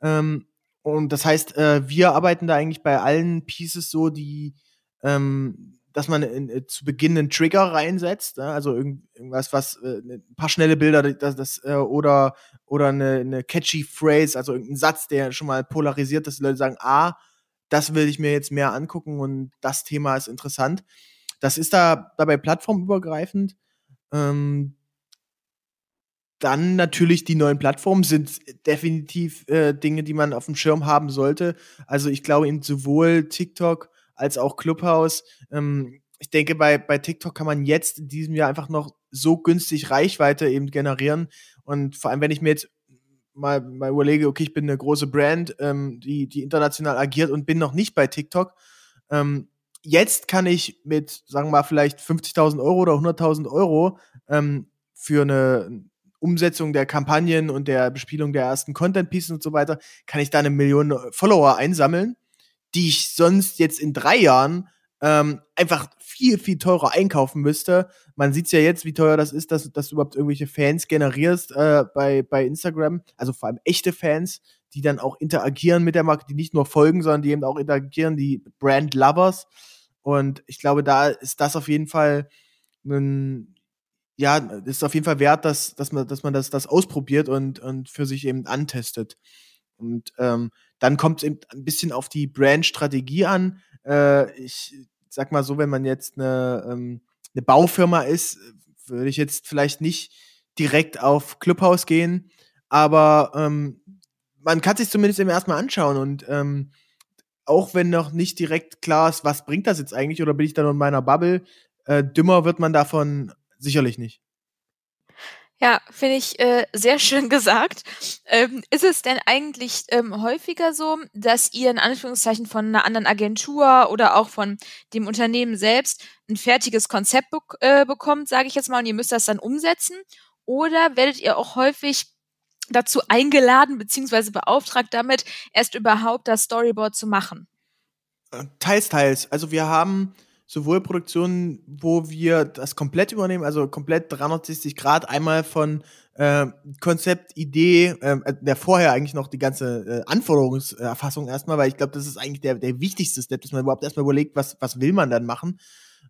Speaker 3: Ähm, und das heißt, äh, wir arbeiten da eigentlich bei allen Pieces so, die ähm, dass man in, äh, zu Beginn einen Trigger reinsetzt, ne? also irgend, irgendwas, was äh, ne, ein paar schnelle Bilder, das, das äh, oder oder eine, eine catchy Phrase, also irgendein Satz, der schon mal polarisiert, dass die Leute sagen, ah, das will ich mir jetzt mehr angucken und das Thema ist interessant. Das ist da dabei plattformübergreifend. Ähm, dann natürlich die neuen Plattformen sind definitiv äh, Dinge, die man auf dem Schirm haben sollte. Also ich glaube eben sowohl TikTok als auch Clubhouse. Ähm, ich denke, bei, bei TikTok kann man jetzt in diesem Jahr einfach noch so günstig Reichweite eben generieren. Und vor allem, wenn ich mir jetzt mal, mal überlege, okay, ich bin eine große Brand, ähm, die, die international agiert und bin noch nicht bei TikTok. Ähm, jetzt kann ich mit, sagen wir mal, vielleicht 50.000 Euro oder 100.000 Euro ähm, für eine Umsetzung der Kampagnen und der Bespielung der ersten Content Pieces und so weiter, kann ich da eine Million Follower einsammeln die ich sonst jetzt in drei Jahren ähm, einfach viel, viel teurer einkaufen müsste. Man sieht ja jetzt, wie teuer das ist, dass, dass du überhaupt irgendwelche Fans generierst äh, bei, bei Instagram. Also vor allem echte Fans, die dann auch interagieren mit der Marke, die nicht nur folgen, sondern die eben auch interagieren, die Brand Lovers. Und ich glaube, da ist das auf jeden Fall ein, ja, ist auf jeden Fall wert, dass, dass man, dass man das, das ausprobiert und, und für sich eben antestet. Und ähm, dann kommt es eben ein bisschen auf die Brand-Strategie an. Äh, ich sag mal so, wenn man jetzt eine, ähm, eine Baufirma ist, würde ich jetzt vielleicht nicht direkt auf Clubhouse gehen, aber ähm, man kann sich zumindest eben erstmal anschauen und ähm, auch wenn noch nicht direkt klar ist, was bringt das jetzt eigentlich oder bin ich da nur in meiner Bubble, äh, dümmer wird man davon sicherlich nicht.
Speaker 1: Ja, finde ich äh, sehr schön gesagt. Ähm, ist es denn eigentlich ähm, häufiger so, dass ihr in Anführungszeichen von einer anderen Agentur oder auch von dem Unternehmen selbst ein fertiges Konzept be äh, bekommt, sage ich jetzt mal, und ihr müsst das dann umsetzen? Oder werdet ihr auch häufig dazu eingeladen beziehungsweise beauftragt damit, erst überhaupt das Storyboard zu machen?
Speaker 3: Äh, teils, teils. Also wir haben sowohl Produktionen, wo wir das komplett übernehmen, also komplett 360 Grad, einmal von äh, Konzept, Idee, ähm, äh, der vorher eigentlich noch die ganze äh, Anforderungserfassung erstmal, weil ich glaube, das ist eigentlich der, der wichtigste Step, dass man überhaupt erstmal überlegt, was, was will man dann machen.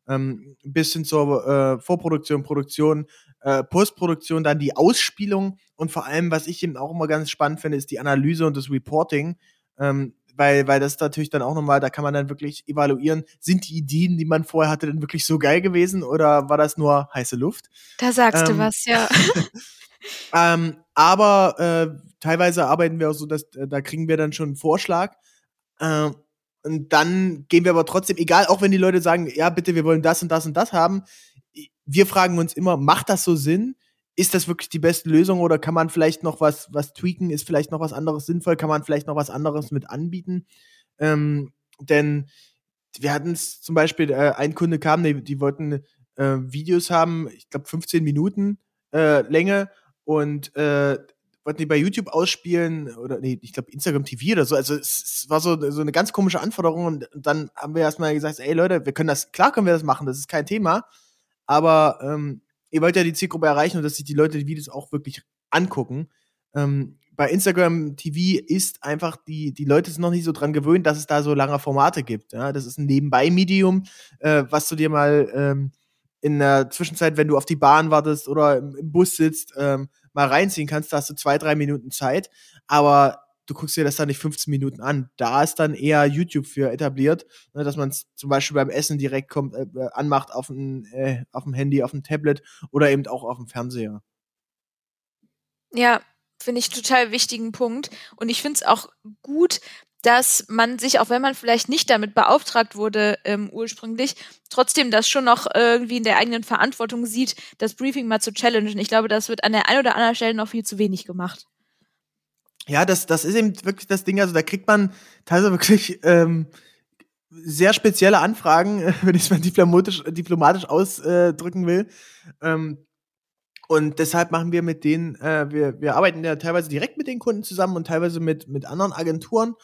Speaker 3: Ähm, bis hin zur äh, Vorproduktion, Produktion, äh, Postproduktion, dann die Ausspielung und vor allem, was ich eben auch immer ganz spannend finde, ist die Analyse und das Reporting. Ähm, weil, weil das natürlich dann auch nochmal, da kann man dann wirklich evaluieren, sind die Ideen, die man vorher hatte, denn wirklich so geil gewesen oder war das nur heiße Luft?
Speaker 1: Da sagst ähm, du was, ja.
Speaker 3: ähm, aber äh, teilweise arbeiten wir auch so, dass äh, da kriegen wir dann schon einen Vorschlag. Äh, und dann gehen wir aber trotzdem, egal, auch wenn die Leute sagen, ja, bitte, wir wollen das und das und das haben, wir fragen uns immer, macht das so Sinn? Ist das wirklich die beste Lösung oder kann man vielleicht noch was, was tweaken? Ist vielleicht noch was anderes sinnvoll? Kann man vielleicht noch was anderes mit anbieten? Ähm, denn wir hatten es zum Beispiel, äh, ein Kunde kam, die, die wollten äh, Videos haben, ich glaube 15 Minuten äh, Länge und äh, wollten die bei YouTube ausspielen oder nee, ich glaube Instagram TV oder so. Also es, es, war so, so eine ganz komische Anforderung und, und dann haben wir erstmal gesagt, ey Leute, wir können das, klar können wir das machen, das ist kein Thema, aber ähm, ihr wollt ja die Zielgruppe erreichen und dass sich die Leute die Videos auch wirklich angucken. Ähm, bei Instagram TV ist einfach, die, die Leute sind noch nicht so dran gewöhnt, dass es da so lange Formate gibt. Ja? Das ist ein Nebenbei-Medium, äh, was du dir mal ähm, in der Zwischenzeit, wenn du auf die Bahn wartest oder im, im Bus sitzt, ähm, mal reinziehen kannst. Da hast du zwei, drei Minuten Zeit. Aber du guckst dir das dann nicht 15 Minuten an. Da ist dann eher YouTube für etabliert, ne, dass man es zum Beispiel beim Essen direkt kommt, äh, äh, anmacht auf dem, äh, auf dem Handy, auf dem Tablet oder eben auch auf dem Fernseher.
Speaker 1: Ja, finde ich total wichtigen Punkt. Und ich finde es auch gut, dass man sich, auch wenn man vielleicht nicht damit beauftragt wurde ähm, ursprünglich, trotzdem das schon noch irgendwie in der eigenen Verantwortung sieht, das Briefing mal zu challengen. Ich glaube, das wird an der einen oder anderen Stelle noch viel zu wenig gemacht.
Speaker 3: Ja, das, das ist eben wirklich das Ding. Also da kriegt man teilweise wirklich ähm, sehr spezielle Anfragen, wenn ich es mal diplomatisch, diplomatisch ausdrücken will. Ähm, und deshalb machen wir mit denen, äh, wir, wir arbeiten ja teilweise direkt mit den Kunden zusammen und teilweise mit, mit anderen Agenturen.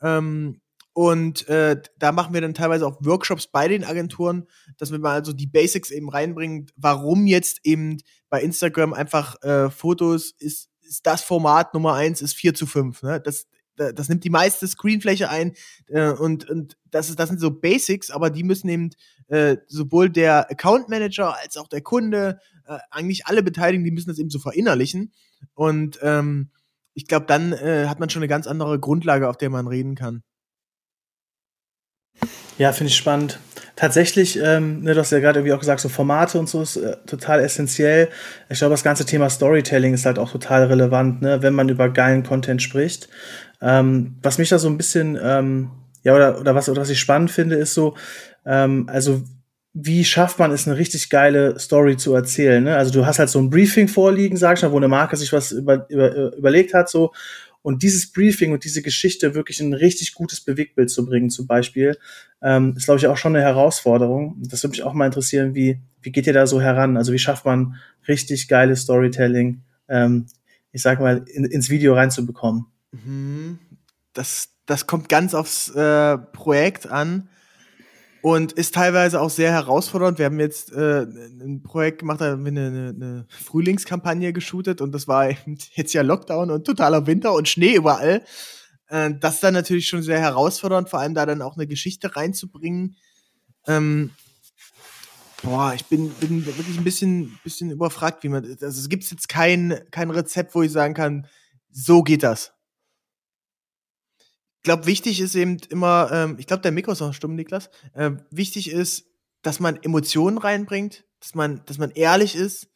Speaker 3: Ähm, und äh, da machen wir dann teilweise auch Workshops bei den Agenturen, dass wir mal also die Basics eben reinbringen, warum jetzt eben bei Instagram einfach äh, Fotos ist ist das Format Nummer eins ist 4 zu 5. Ne? Das, das nimmt die meiste Screenfläche ein äh, und, und das, ist, das sind so Basics, aber die müssen eben äh, sowohl der Account Manager als auch der Kunde, äh, eigentlich alle Beteiligten, die müssen das eben so verinnerlichen. Und ähm, ich glaube, dann äh, hat man schon eine ganz andere Grundlage, auf der man reden kann.
Speaker 2: Ja, finde ich spannend. Tatsächlich, ähm, ne, du hast ja gerade irgendwie auch gesagt, so Formate und so ist äh, total essentiell. Ich glaube, das ganze Thema Storytelling ist halt auch total relevant, ne, wenn man über geilen Content spricht. Ähm, was mich da so ein bisschen, ähm, ja, oder, oder, was, oder was ich spannend finde, ist so, ähm, also wie schafft man es, eine richtig geile Story zu erzählen? Ne? Also du hast halt so ein Briefing vorliegen, sag ich mal, wo eine Marke sich was über, über, überlegt hat, so und dieses Briefing und diese Geschichte wirklich in ein richtig gutes Bewegtbild zu bringen, zum Beispiel, ähm, ist, glaube ich, auch schon eine Herausforderung. Das würde mich auch mal interessieren, wie, wie geht ihr da so heran? Also wie schafft man richtig geiles Storytelling, ähm, ich sag mal, in, ins Video reinzubekommen?
Speaker 3: Mhm. Das, das kommt ganz aufs äh, Projekt an und ist teilweise auch sehr herausfordernd. Wir haben jetzt äh, ein Projekt gemacht, da haben wir eine, eine Frühlingskampagne geshootet und das war jetzt ja Lockdown und totaler Winter und Schnee überall. Äh, das ist dann natürlich schon sehr herausfordernd, vor allem da dann auch eine Geschichte reinzubringen. Ähm, boah, ich bin, bin wirklich ein bisschen, bisschen überfragt, wie man. Also es gibt jetzt kein, kein Rezept, wo ich sagen kann, so geht das. Glaube, wichtig ist eben immer, ähm, ich glaube, der Mikro ist noch stumm, Niklas. Äh, wichtig ist, dass man Emotionen reinbringt, dass man, dass man ehrlich ist,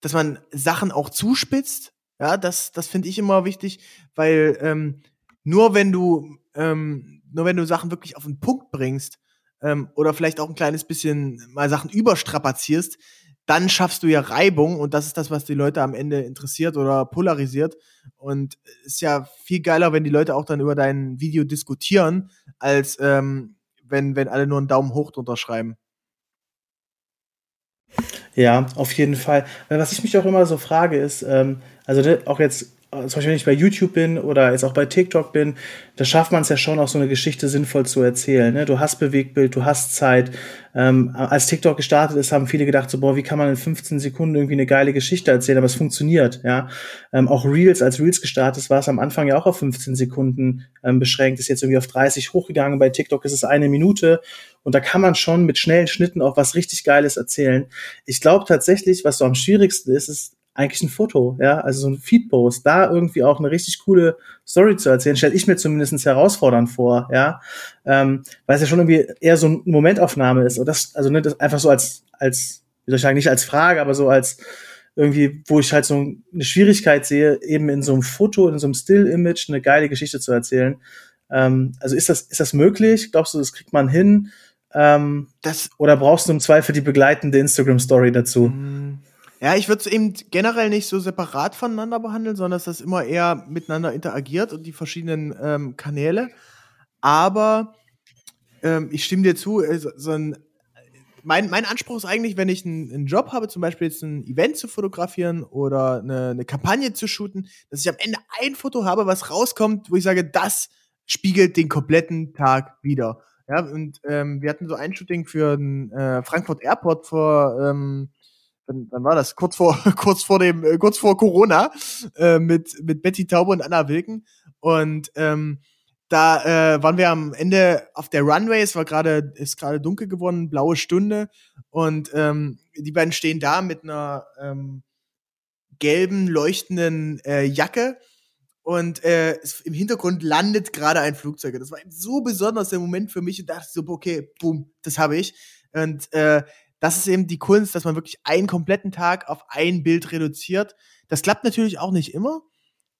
Speaker 3: dass man Sachen auch zuspitzt. Ja, das, das finde ich immer wichtig, weil ähm, nur wenn du, ähm, nur wenn du Sachen wirklich auf den Punkt bringst ähm, oder vielleicht auch ein kleines bisschen mal Sachen überstrapazierst, dann schaffst du ja Reibung und das ist das, was die Leute am Ende interessiert oder polarisiert. Und ist ja viel geiler, wenn die Leute auch dann über dein Video diskutieren, als ähm, wenn, wenn alle nur einen Daumen hoch drunter schreiben.
Speaker 2: Ja, auf jeden Fall. Was ich mich auch immer so frage, ist, ähm, also ne, auch jetzt zum Beispiel wenn ich bei YouTube bin oder jetzt auch bei TikTok bin, da schafft man es ja schon auch so eine Geschichte sinnvoll zu erzählen. Ne? Du hast Bewegtbild, du hast Zeit. Ähm, als TikTok gestartet ist, haben viele gedacht so, boah, wie kann man in 15 Sekunden irgendwie eine geile Geschichte erzählen? Aber es funktioniert, ja. Ähm, auch Reels, als Reels gestartet ist, war es am Anfang ja auch auf 15 Sekunden ähm, beschränkt, ist jetzt irgendwie auf 30 hochgegangen. Bei TikTok ist es eine Minute und da kann man schon mit schnellen Schnitten auch was richtig Geiles erzählen. Ich glaube tatsächlich, was so am schwierigsten ist, ist eigentlich ein Foto, ja, also so ein Feedpost, da irgendwie auch eine richtig coole Story zu erzählen, stelle ich mir zumindest herausfordernd vor, ja, ähm, weil es ja schon irgendwie eher so eine Momentaufnahme ist und das, also ne, das einfach so als, als, wie soll ich sagen, nicht als Frage, aber so als irgendwie, wo ich halt so eine Schwierigkeit sehe, eben in so einem Foto, in so einem Still-Image eine geile Geschichte zu erzählen. Ähm, also ist das, ist das möglich? Glaubst du, das kriegt man hin? Ähm, das oder brauchst du im Zweifel die begleitende Instagram-Story dazu?
Speaker 3: Ja, ich würde es eben generell nicht so separat voneinander behandeln, sondern dass das immer eher miteinander interagiert und die verschiedenen ähm, Kanäle. Aber ähm, ich stimme dir zu, äh, so ein, mein, mein Anspruch ist eigentlich, wenn ich einen, einen, Job habe, zum Beispiel jetzt ein Event zu fotografieren oder eine, eine Kampagne zu shooten, dass ich am Ende ein Foto habe, was rauskommt, wo ich sage, das spiegelt den kompletten Tag wieder. Ja, und ähm, wir hatten so ein Shooting für den äh, Frankfurt Airport vor ähm, dann, dann war das kurz vor kurz vor dem äh, kurz vor Corona äh, mit mit Betty Taube und Anna Wilken. Und ähm, da äh, waren wir am Ende auf der Runway, es war gerade ist gerade dunkel geworden, blaue Stunde. Und ähm, die beiden stehen da mit einer ähm, gelben leuchtenden äh, Jacke. Und äh, im Hintergrund landet gerade ein Flugzeug. Das war so besonders der Moment für mich. Und dachte so, okay, boom, das habe ich. Und äh, das ist eben die Kunst, dass man wirklich einen kompletten Tag auf ein Bild reduziert. Das klappt natürlich auch nicht immer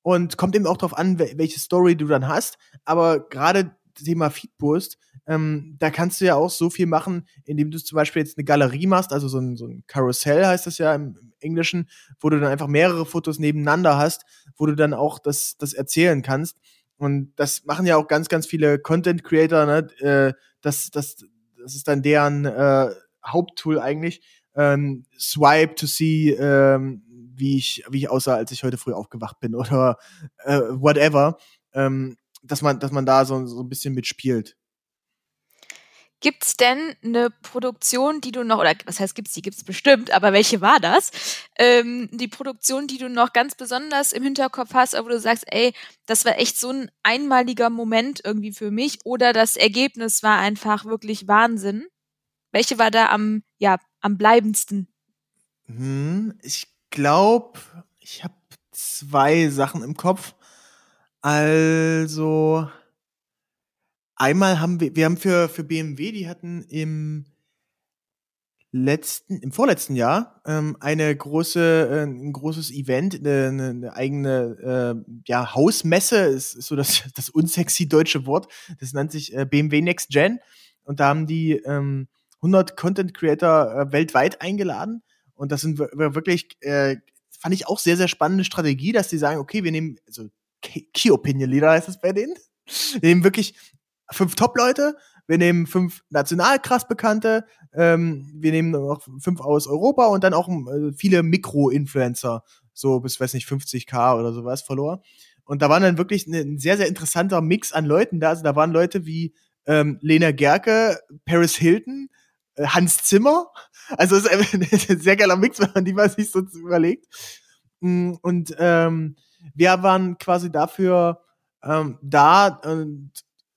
Speaker 3: und kommt eben auch darauf an, welche Story du dann hast. Aber gerade Thema Feedpost, ähm, da kannst du ja auch so viel machen, indem du zum Beispiel jetzt eine Galerie machst, also so ein, so ein Carousel heißt das ja im, im, Englischen, wo du dann einfach mehrere Fotos nebeneinander hast, wo du dann auch das, das erzählen kannst. Und das machen ja auch ganz, ganz viele Content Creator, ne? Äh, das, das, das ist dann deren äh, Haupttool eigentlich. Ähm, Swipe to see, ähm, wie ich, wie ich aussah, als ich heute früh aufgewacht bin oder äh, whatever. Ähm, dass man, dass man da so, so ein bisschen mitspielt.
Speaker 1: Gibt's denn eine Produktion, die du noch, oder was heißt gibt's die, gibt's bestimmt, aber welche war das? Ähm, die Produktion, die du noch ganz besonders im Hinterkopf hast, wo du sagst, ey, das war echt so ein einmaliger Moment irgendwie für mich oder das Ergebnis war einfach wirklich Wahnsinn? Welche war da am, ja, am bleibendsten?
Speaker 3: Hm, ich glaube, ich habe zwei Sachen im Kopf. Also, einmal haben wir, wir haben für, für BMW, die hatten im letzten, im vorletzten Jahr ähm, eine große, äh, ein großes Event, eine, eine eigene äh, ja, Hausmesse, ist, ist so das, das unsexy deutsche Wort. Das nennt sich äh, BMW Next Gen. Und da haben die ähm, 100 Content Creator äh, weltweit eingeladen. Und das sind wirklich, äh, fand ich auch sehr, sehr spannende Strategie, dass die sagen, okay, wir nehmen, also Key Opinion Leader heißt es bei denen. Wir nehmen wirklich fünf Top-Leute, wir nehmen fünf national krass Bekannte, ähm, wir nehmen noch fünf aus Europa und dann auch äh, viele Mikro-Influencer, so bis, weiß nicht, 50k oder sowas verloren. Und da waren dann wirklich ne, ein sehr, sehr interessanter Mix an Leuten da. Also da waren Leute wie ähm, Lena Gerke, Paris Hilton, Hans Zimmer. Also ist ein sehr geiler Mix, wenn man die mal sich so überlegt. Mm, und ähm, wir waren quasi dafür ähm, da und,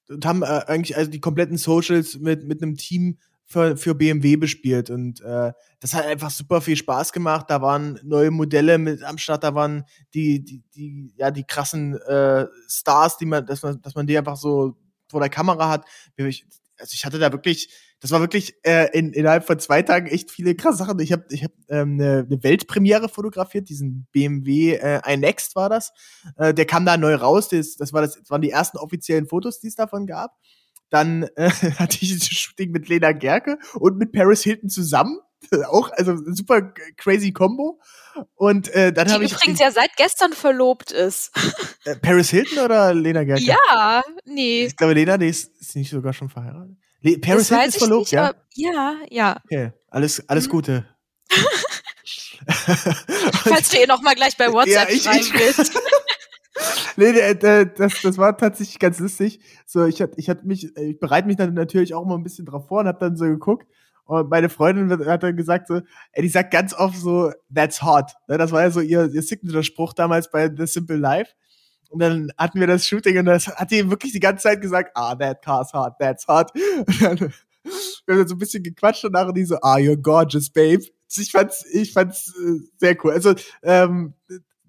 Speaker 3: und haben äh, eigentlich also die kompletten Socials mit, mit einem Team für, für BMW bespielt und äh, das hat einfach super viel Spaß gemacht. Da waren neue Modelle mit am Start, da waren die, die, die, ja, die krassen äh, Stars, die man, dass man, dass man die einfach so vor der Kamera hat. Also ich hatte da wirklich, das war wirklich äh, in, innerhalb von zwei Tagen echt viele krasse Sachen. Ich habe ich hab, ähm, eine, eine Weltpremiere fotografiert, diesen BMW äh, iNext war das. Äh, der kam da neu raus. Das, das, war das, das waren die ersten offiziellen Fotos, die es davon gab. Dann äh, hatte ich das Shooting mit Lena Gerke und mit Paris Hilton zusammen. Auch, also super crazy Combo. Und äh, dann habe ich.
Speaker 1: übrigens ja seit gestern verlobt ist.
Speaker 3: Äh, Paris Hilton oder Lena Gerke?
Speaker 1: Ja, nee.
Speaker 3: Ich glaube, Lena, die ist, ist nicht sogar schon verheiratet. Le Paris Hilton ist verlobt, nicht, ja?
Speaker 1: ja, ja.
Speaker 3: Okay, alles, alles mhm. Gute.
Speaker 1: Falls du ihr noch mal gleich bei WhatsApp ja, ich, schreiben willst.
Speaker 3: nee, das, das war tatsächlich ganz lustig. So, ich hatte, ich hatte mich, ich bereite mich dann natürlich auch mal ein bisschen drauf vor und habe dann so geguckt. Und meine Freundin hat dann gesagt so, ey, die sagt ganz oft so, that's hot. Ne, das war ja so ihr, ihr Signature-Spruch damals bei The Simple Life. Und dann hatten wir das Shooting und das hat die wirklich die ganze Zeit gesagt, ah, that car's hot, that's hot. Und dann, wir haben dann so ein bisschen gequatscht und nachher die so, ah, you're gorgeous, babe. Ich fand's, ich fand's äh, sehr cool. Also, ähm,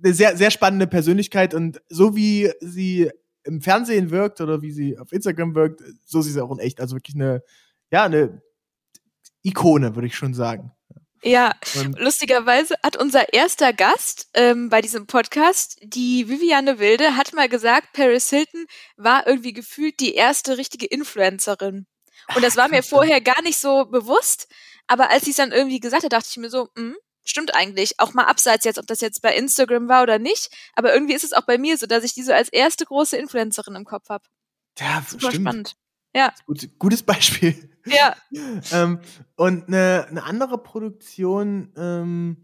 Speaker 3: eine sehr, sehr spannende Persönlichkeit und so wie sie im Fernsehen wirkt oder wie sie auf Instagram wirkt, so ist sie auch in echt. Also wirklich eine, ja, eine Ikone, würde ich schon sagen.
Speaker 1: Ja, und lustigerweise hat unser erster Gast ähm, bei diesem Podcast, die Viviane Wilde, hat mal gesagt, Paris Hilton war irgendwie gefühlt die erste richtige Influencerin. Und das war mir vorher gar nicht so bewusst. Aber als sie es dann irgendwie gesagt hat, dachte ich mir so, mh, hm, stimmt eigentlich. Auch mal abseits jetzt, ob das jetzt bei Instagram war oder nicht. Aber irgendwie ist es auch bei mir so, dass ich die so als erste große Influencerin im Kopf habe.
Speaker 3: Ja, Super stimmt. spannend.
Speaker 1: Ja.
Speaker 3: Gut, gutes Beispiel.
Speaker 1: Ja.
Speaker 3: ähm, und eine, eine andere Produktion, ähm,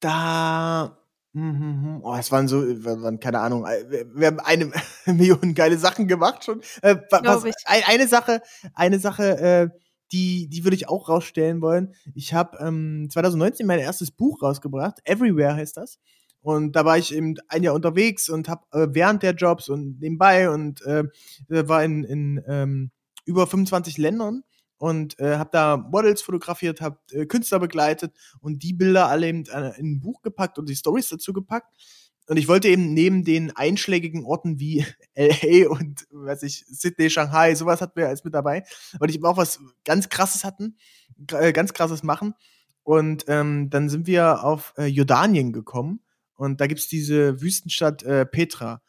Speaker 3: da Mhm, oh, es waren so, waren, keine Ahnung, äh, wir haben eine Million geile Sachen gemacht schon. Äh, was, eine Sache, eine Sache, äh, die, die würde ich auch rausstellen wollen. Ich habe ähm, 2019 mein erstes Buch rausgebracht, Everywhere heißt das. Und da war ich eben ein Jahr unterwegs und habe äh, während der Jobs und nebenbei und äh, war in, in ähm, über 25 Ländern und äh, habe da Models fotografiert, habe äh, Künstler begleitet und die Bilder alle eben äh, in ein Buch gepackt und die Stories dazu gepackt. Und ich wollte eben neben den einschlägigen Orten wie LA und, weiß ich, Sydney, Shanghai, sowas hatten wir als mit dabei, wollte ich eben auch was ganz krasses hatten, äh, ganz krasses machen. Und ähm, dann sind wir auf äh, Jordanien gekommen und da gibt's diese Wüstenstadt äh, Petra.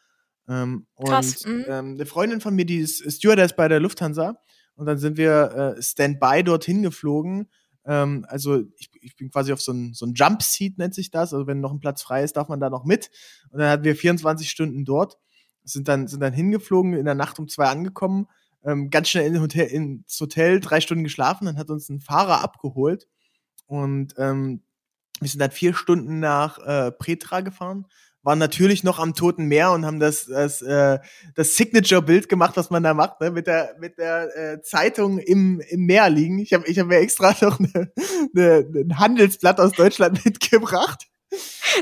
Speaker 3: Ähm, Krass. Und mhm. ähm, eine Freundin von mir, die ist Stewardess bei der Lufthansa. Und dann sind wir äh, Standby dorthin geflogen ähm, also ich, ich bin quasi auf so ein, so ein Jump Seat, nennt sich das. Also wenn noch ein Platz frei ist, darf man da noch mit. Und dann hatten wir 24 Stunden dort, sind dann, sind dann hingeflogen, in der Nacht um zwei angekommen, ähm, ganz schnell in Hotel, ins Hotel, drei Stunden geschlafen, dann hat uns ein Fahrer abgeholt. Und ähm, wir sind dann vier Stunden nach äh, Pretra gefahren waren natürlich noch am Toten Meer und haben das, das, äh, das Signature-Bild gemacht, was man da macht, ne? mit der, mit der äh, Zeitung im, im Meer liegen. Ich habe ich hab mir extra noch ne, ne, ein Handelsblatt aus Deutschland mitgebracht.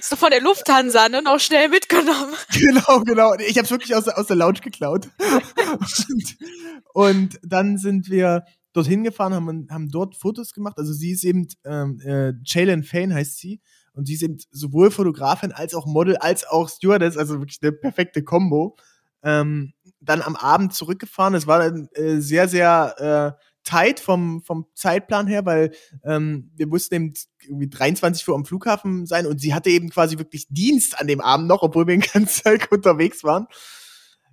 Speaker 1: So von der Lufthansa, ne? Noch schnell mitgenommen.
Speaker 3: Genau, genau. Ich habe es wirklich aus, aus der Lounge geklaut. und, und dann sind wir dorthin gefahren, haben, haben dort Fotos gemacht. Also sie ist eben, ähm, äh, Jalen Fane heißt sie. Und sie sind sowohl Fotografin als auch Model als auch Stewardess, also wirklich eine perfekte Combo. Ähm, dann am Abend zurückgefahren. Es war dann äh, sehr, sehr äh, tight vom, vom Zeitplan her, weil ähm, wir mussten eben irgendwie 23 Uhr am Flughafen sein und sie hatte eben quasi wirklich Dienst an dem Abend noch, obwohl wir den ganzen Tag unterwegs waren.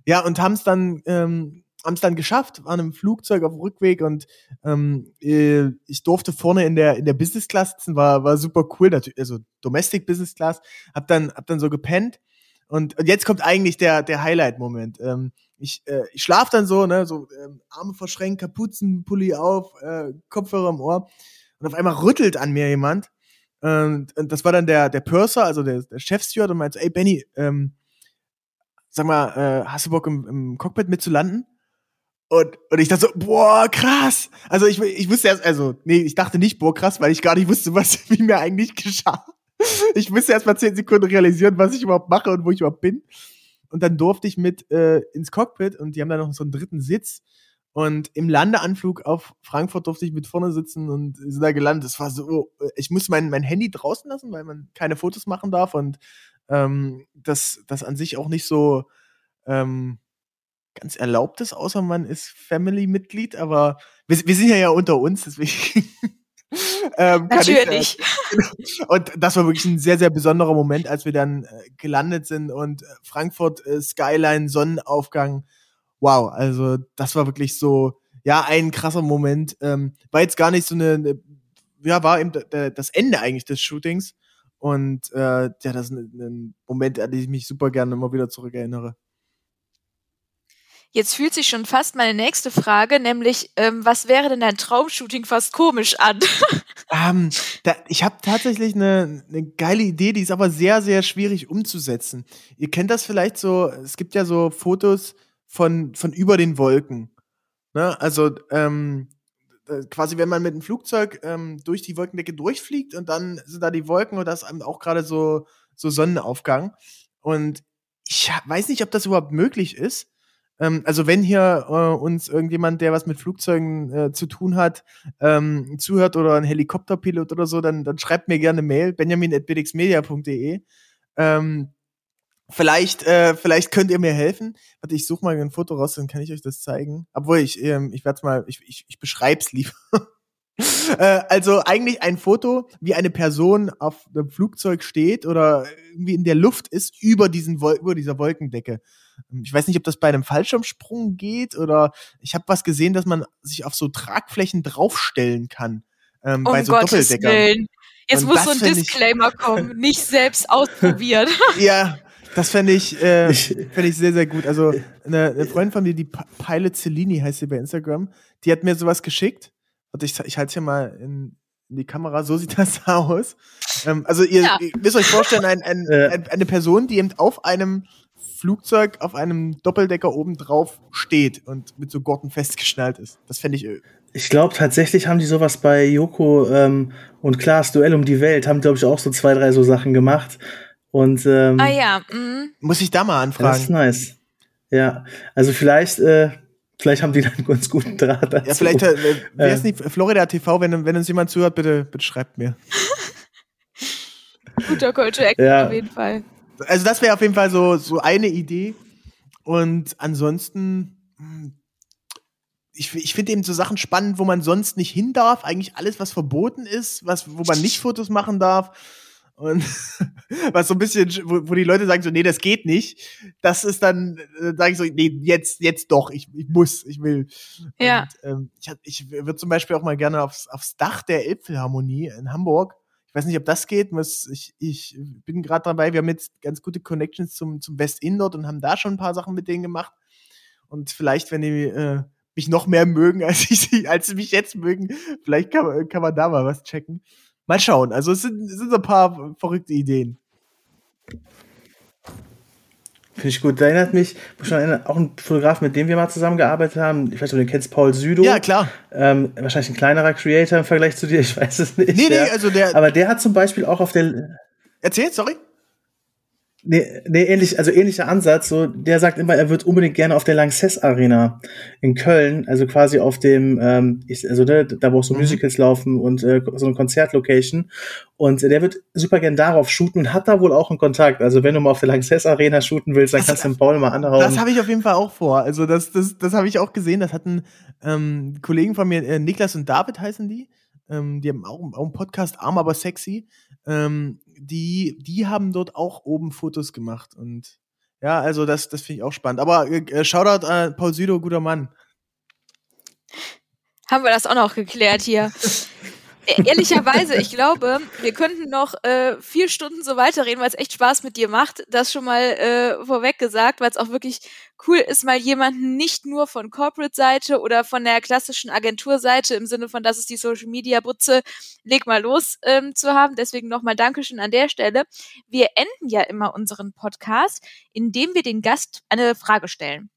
Speaker 3: Ja, und haben es dann ähm, haben es dann geschafft, waren im Flugzeug auf dem Rückweg und ähm, äh, ich durfte vorne in der in der Business Class sitzen, war war super cool, natürlich, also Domestic Business Class, hab dann hab dann so gepennt und, und jetzt kommt eigentlich der der Highlight Moment. Ähm, ich äh, ich schlaf dann so, ne, so ähm, Arme verschränkt, Kapuzenpulli auf, äh, Kopfhörer im Ohr und auf einmal rüttelt an mir jemand und, und das war dann der der Purser, also der, der Chefsteward und meinte, ey Benny, ähm, sag mal, äh, hast du Bock im, im Cockpit mitzulanden? Und, und ich dachte so, boah, krass. Also ich, ich wusste erst, also, nee, ich dachte nicht, boah, krass, weil ich gar nicht wusste, was, wie mir eigentlich geschah. Ich musste erst mal zehn Sekunden realisieren, was ich überhaupt mache und wo ich überhaupt bin. Und dann durfte ich mit äh, ins Cockpit und die haben da noch so einen dritten Sitz. Und im Landeanflug auf Frankfurt durfte ich mit vorne sitzen und sind da gelandet. Es war so, ich musste mein, mein Handy draußen lassen, weil man keine Fotos machen darf und ähm, das, das an sich auch nicht so ähm, ganz erlaubt ist, außer man ist Family-Mitglied, aber wir, wir sind ja ja unter uns, deswegen.
Speaker 1: ähm, Natürlich.
Speaker 3: Ich, äh, und das war wirklich ein sehr, sehr besonderer Moment, als wir dann äh, gelandet sind und äh, Frankfurt äh, Skyline, Sonnenaufgang. Wow, also das war wirklich so, ja, ein krasser Moment. Ähm, war jetzt gar nicht so eine, eine ja, war eben das Ende eigentlich des Shootings. Und äh, ja, das ist ein, ein Moment, an den ich mich super gerne immer wieder zurückerinnere.
Speaker 1: Jetzt fühlt sich schon fast meine nächste Frage, nämlich, ähm, was wäre denn dein Traumshooting fast komisch an?
Speaker 3: ähm, da, ich habe tatsächlich eine, eine geile Idee, die ist aber sehr, sehr schwierig umzusetzen. Ihr kennt das vielleicht so, es gibt ja so Fotos von, von über den Wolken. Ne? Also ähm, quasi, wenn man mit einem Flugzeug ähm, durch die Wolkendecke durchfliegt und dann sind da die Wolken und das ist auch gerade so, so Sonnenaufgang. Und ich weiß nicht, ob das überhaupt möglich ist. Ähm, also wenn hier äh, uns irgendjemand, der was mit Flugzeugen äh, zu tun hat, ähm, zuhört oder ein Helikopterpilot oder so, dann, dann schreibt mir gerne Mail, benjamin.bdxmedia.de. Ähm, vielleicht, äh, vielleicht könnt ihr mir helfen. Warte, ich suche mal ein Foto raus, dann kann ich euch das zeigen. Obwohl, ich, ähm, ich werde mal, ich, ich, ich beschreib's lieber. äh, also eigentlich ein Foto, wie eine Person auf einem Flugzeug steht oder irgendwie in der Luft ist über diesen Wol über dieser Wolkendecke. Ich weiß nicht, ob das bei einem Fallschirmsprung geht oder ich habe was gesehen, dass man sich auf so Tragflächen draufstellen kann. Ähm, um bei so
Speaker 1: Gottes Doppeldeckern. Willen. Jetzt Und muss so ein Disclaimer ich, kommen, nicht selbst ausprobiert.
Speaker 3: ja, das fände ich, äh, fänd ich sehr, sehr gut. Also eine, eine Freundin von mir, die Pilot Cellini heißt sie bei Instagram, die hat mir sowas geschickt. Und ich, ich halte hier mal in, in die Kamera, so sieht das aus. Ähm, also ihr, ja. ihr müsst euch vorstellen, ein, ein, ein, eine Person, die eben auf einem Flugzeug auf einem Doppeldecker oben drauf steht und mit so Gurten festgeschnallt ist. Das fände ich. Äh,
Speaker 2: ich glaube, tatsächlich haben die sowas bei Joko ähm, und Klaas Duell um die Welt, haben, glaube ich, auch so zwei, drei so Sachen gemacht. Und ähm,
Speaker 1: ah ja, mhm.
Speaker 3: muss ich da mal anfragen.
Speaker 2: Das ist nice. Ja, also vielleicht, äh, vielleicht haben die dann einen ganz guten Draht dazu.
Speaker 3: Ja, vielleicht, äh, wer ist nicht Florida TV, wenn, wenn uns jemand zuhört, bitte, bitte schreibt mir.
Speaker 1: Guter to Action ja. auf jeden Fall.
Speaker 3: Also das wäre auf jeden Fall so, so eine Idee. Und ansonsten, hm, ich, ich finde eben so Sachen spannend, wo man sonst nicht hin darf. Eigentlich alles, was verboten ist, was, wo man nicht Fotos machen darf. Und was so ein bisschen, wo, wo die Leute sagen so, nee, das geht nicht. Das ist dann, äh, sage ich so, nee, jetzt, jetzt doch, ich, ich muss, ich will.
Speaker 1: Ja. Und,
Speaker 3: ähm, ich, ich würde zum Beispiel auch mal gerne aufs, aufs Dach der Elbphilharmonie in Hamburg ich weiß nicht, ob das geht. Ich, ich bin gerade dabei. Wir haben jetzt ganz gute Connections zum, zum West End dort und haben da schon ein paar Sachen mit denen gemacht. Und vielleicht, wenn die äh, mich noch mehr mögen, als, ich sie, als sie mich jetzt mögen, vielleicht kann, kann man da mal was checken. Mal schauen. Also es sind, es sind so ein paar verrückte Ideen.
Speaker 2: Finde ich gut. Da erinnert mich schon auch ein Fotograf, mit dem wir mal zusammengearbeitet haben. Ich weiß nicht, ob du den kennst, Paul Südo.
Speaker 3: Ja, klar.
Speaker 2: Ähm, wahrscheinlich ein kleinerer Creator im Vergleich zu dir, ich weiß es nicht.
Speaker 3: Nee, nee, also der.
Speaker 2: Aber der hat zum Beispiel auch auf der.
Speaker 3: Erzähl, sorry.
Speaker 2: Nee, nee, ähnlich, also ähnlicher Ansatz. So, der sagt immer, er wird unbedingt gerne auf der Lanxess Arena in Köln, also quasi auf dem, ähm, ich, also ne, da wo auch so mhm. Musicals laufen und äh, so eine Konzertlocation. Und der wird super gern darauf shooten und hat da wohl auch einen Kontakt. Also wenn du mal auf der Lanxess Arena shooten willst, dann das, kannst du den Paul mal anhauen.
Speaker 3: Das habe ich auf jeden Fall auch vor. Also das, das, das habe ich auch gesehen. Das hatten ähm, Kollegen von mir, äh, Niklas und David heißen die. Ähm, die haben auch, auch einen Podcast, arm aber sexy. Ähm, die, die haben dort auch oben Fotos gemacht. Und ja, also das, das finde ich auch spannend. Aber äh, äh Shoutout an Paul Südo, guter Mann.
Speaker 1: Haben wir das auch noch geklärt hier. E-, ehrlicherweise, ich glaube, wir könnten noch äh, vier Stunden so weiterreden, weil es echt Spaß mit dir macht. Das schon mal äh, vorweg gesagt, weil es auch wirklich cool ist, mal jemanden nicht nur von Corporate-Seite oder von der klassischen Agenturseite im Sinne von, das ist die Social-Media-Butze, leg mal los ähm, zu haben. Deswegen nochmal Dankeschön an der Stelle. Wir enden ja immer unseren Podcast, indem wir den Gast eine Frage stellen.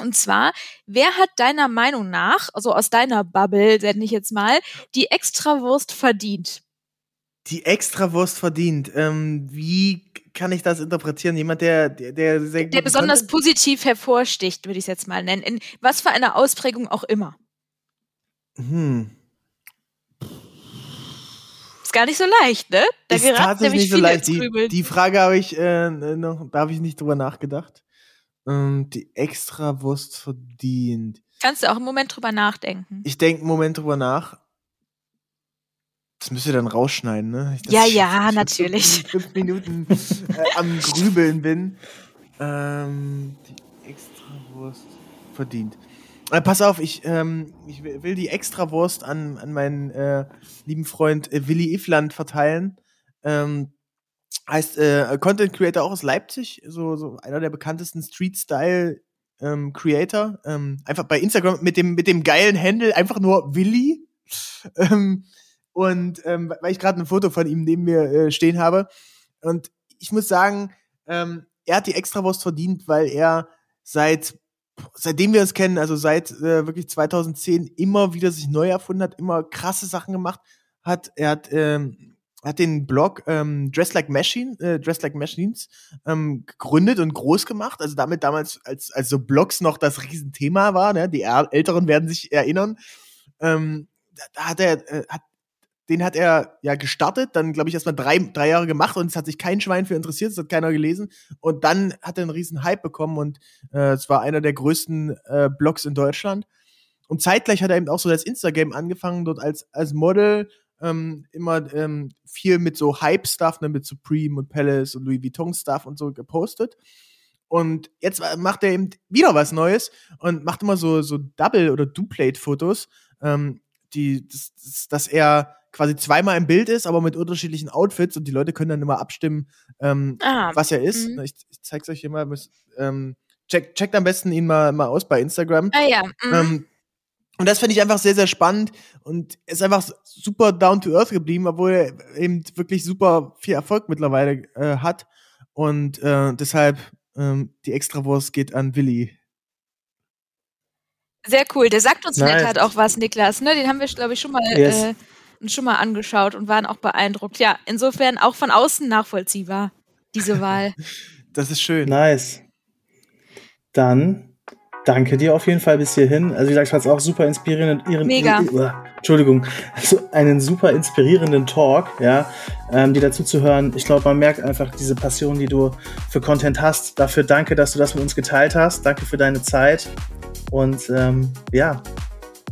Speaker 1: Und zwar, wer hat deiner Meinung nach, also aus deiner Bubble, nenne ich jetzt mal, die Extrawurst verdient?
Speaker 3: Die Extrawurst verdient. Ähm, wie kann ich das interpretieren? Jemand, der, der, der
Speaker 1: sehr Der besonders Content? positiv hervorsticht, würde ich es jetzt mal nennen. In was für einer Ausprägung auch immer. Hm. Ist gar nicht so leicht, ne?
Speaker 3: Da ist tatsächlich nicht so leicht. Die, die, Frage habe ich äh, noch, da habe ich nicht drüber nachgedacht. Ähm, die Extrawurst verdient.
Speaker 1: Kannst du auch einen Moment drüber nachdenken?
Speaker 3: Ich denke einen Moment drüber nach. Das müsst ihr dann rausschneiden, ne?
Speaker 1: Ich, ja, ja, ich natürlich.
Speaker 3: Fünf Minuten äh, am Grübeln bin. Ähm, die Extrawurst verdient. Äh, pass auf, ich, ähm, ich will die Extrawurst an, an meinen äh, lieben Freund äh, Willi Ifland verteilen. Ähm, heißt äh, Content Creator auch aus Leipzig, so, so einer der bekanntesten Street Style ähm, Creator. Ähm, einfach bei Instagram mit dem mit dem geilen Handle einfach nur Willi. ähm, und ähm, weil ich gerade ein Foto von ihm neben mir äh, stehen habe. Und ich muss sagen, ähm, er hat die Extrawurst verdient, weil er seit seitdem wir es kennen, also seit äh, wirklich 2010 immer wieder sich neu erfunden hat, immer krasse Sachen gemacht hat. Er hat ähm, hat den Blog ähm, Dress Like Machine, äh, Dress Like Machines ähm, gegründet und groß gemacht. Also damit damals, als, als so Blogs noch das Riesenthema war, ne? die Älteren werden sich erinnern. Ähm, da hat er, äh, hat, den hat er ja gestartet, dann glaube ich erstmal drei, drei Jahre gemacht und es hat sich kein Schwein für interessiert, es hat keiner gelesen. Und dann hat er einen riesen Hype bekommen und äh, es war einer der größten äh, Blogs in Deutschland. Und zeitgleich hat er eben auch so das Instagram angefangen, dort als, als Model ähm, immer ähm, viel mit so Hype-Stuff, ne, mit Supreme und Palace und Louis Vuitton-Stuff und so gepostet. Und jetzt macht er eben wieder was Neues und macht immer so, so Double- oder Duplate-Fotos, ähm, die, das, das, dass er quasi zweimal im Bild ist, aber mit unterschiedlichen Outfits und die Leute können dann immer abstimmen, ähm, ah, was er ist. Mhm. Ich, ich zeig's euch hier mal. Ähm, check, checkt am besten ihn mal, mal aus bei Instagram.
Speaker 1: Ah ja. Mhm.
Speaker 3: Ähm, und das finde ich einfach sehr, sehr spannend und ist einfach super down to earth geblieben, obwohl er eben wirklich super viel Erfolg mittlerweile äh, hat. Und äh, deshalb ähm, die Extrawurst geht an Willi.
Speaker 1: Sehr cool. Der sagt uns nice. halt auch was, Niklas. Ne? Den haben wir, glaube ich, schon mal, yes. äh, schon mal angeschaut und waren auch beeindruckt. Ja, insofern auch von außen nachvollziehbar, diese Wahl.
Speaker 3: das ist schön.
Speaker 2: Nice. Dann danke dir auf jeden Fall bis hierhin. Also wie gesagt, ich fand es auch super inspirierend. Ihren,
Speaker 1: Mega.
Speaker 2: Uh, Entschuldigung, also einen super inspirierenden Talk, ja, ähm, die dazu zu hören. Ich glaube, man merkt einfach diese Passion, die du für Content hast. Dafür danke, dass du das mit uns geteilt hast. Danke für deine Zeit und ähm, ja,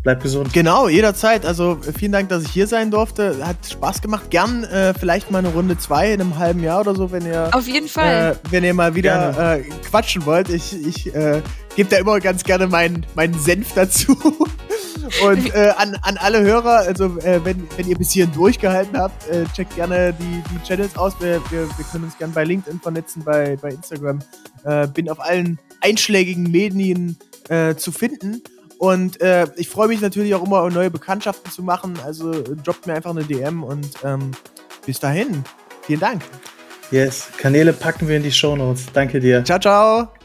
Speaker 2: Bleib gesund.
Speaker 3: Genau, jederzeit. Also vielen Dank, dass ich hier sein durfte. Hat Spaß gemacht. Gern äh, vielleicht mal eine Runde zwei in einem halben Jahr oder so, wenn ihr.
Speaker 1: Auf jeden Fall.
Speaker 3: Äh, wenn ihr mal wieder äh, quatschen wollt. Ich, ich äh, gebe da immer ganz gerne meinen, meinen Senf dazu. Und äh, an, an alle Hörer, also äh, wenn, wenn ihr bis hierhin durchgehalten habt, äh, checkt gerne die, die Channels aus. Wir, wir, wir können uns gerne bei LinkedIn vernetzen, bei, bei Instagram. Äh, bin auf allen einschlägigen Medien äh, zu finden. Und äh, ich freue mich natürlich auch immer, neue Bekanntschaften zu machen. Also droppt mir einfach eine DM und ähm, bis dahin. Vielen Dank.
Speaker 2: Yes, Kanäle packen wir in die Show Notes. Danke dir.
Speaker 3: Ciao, ciao.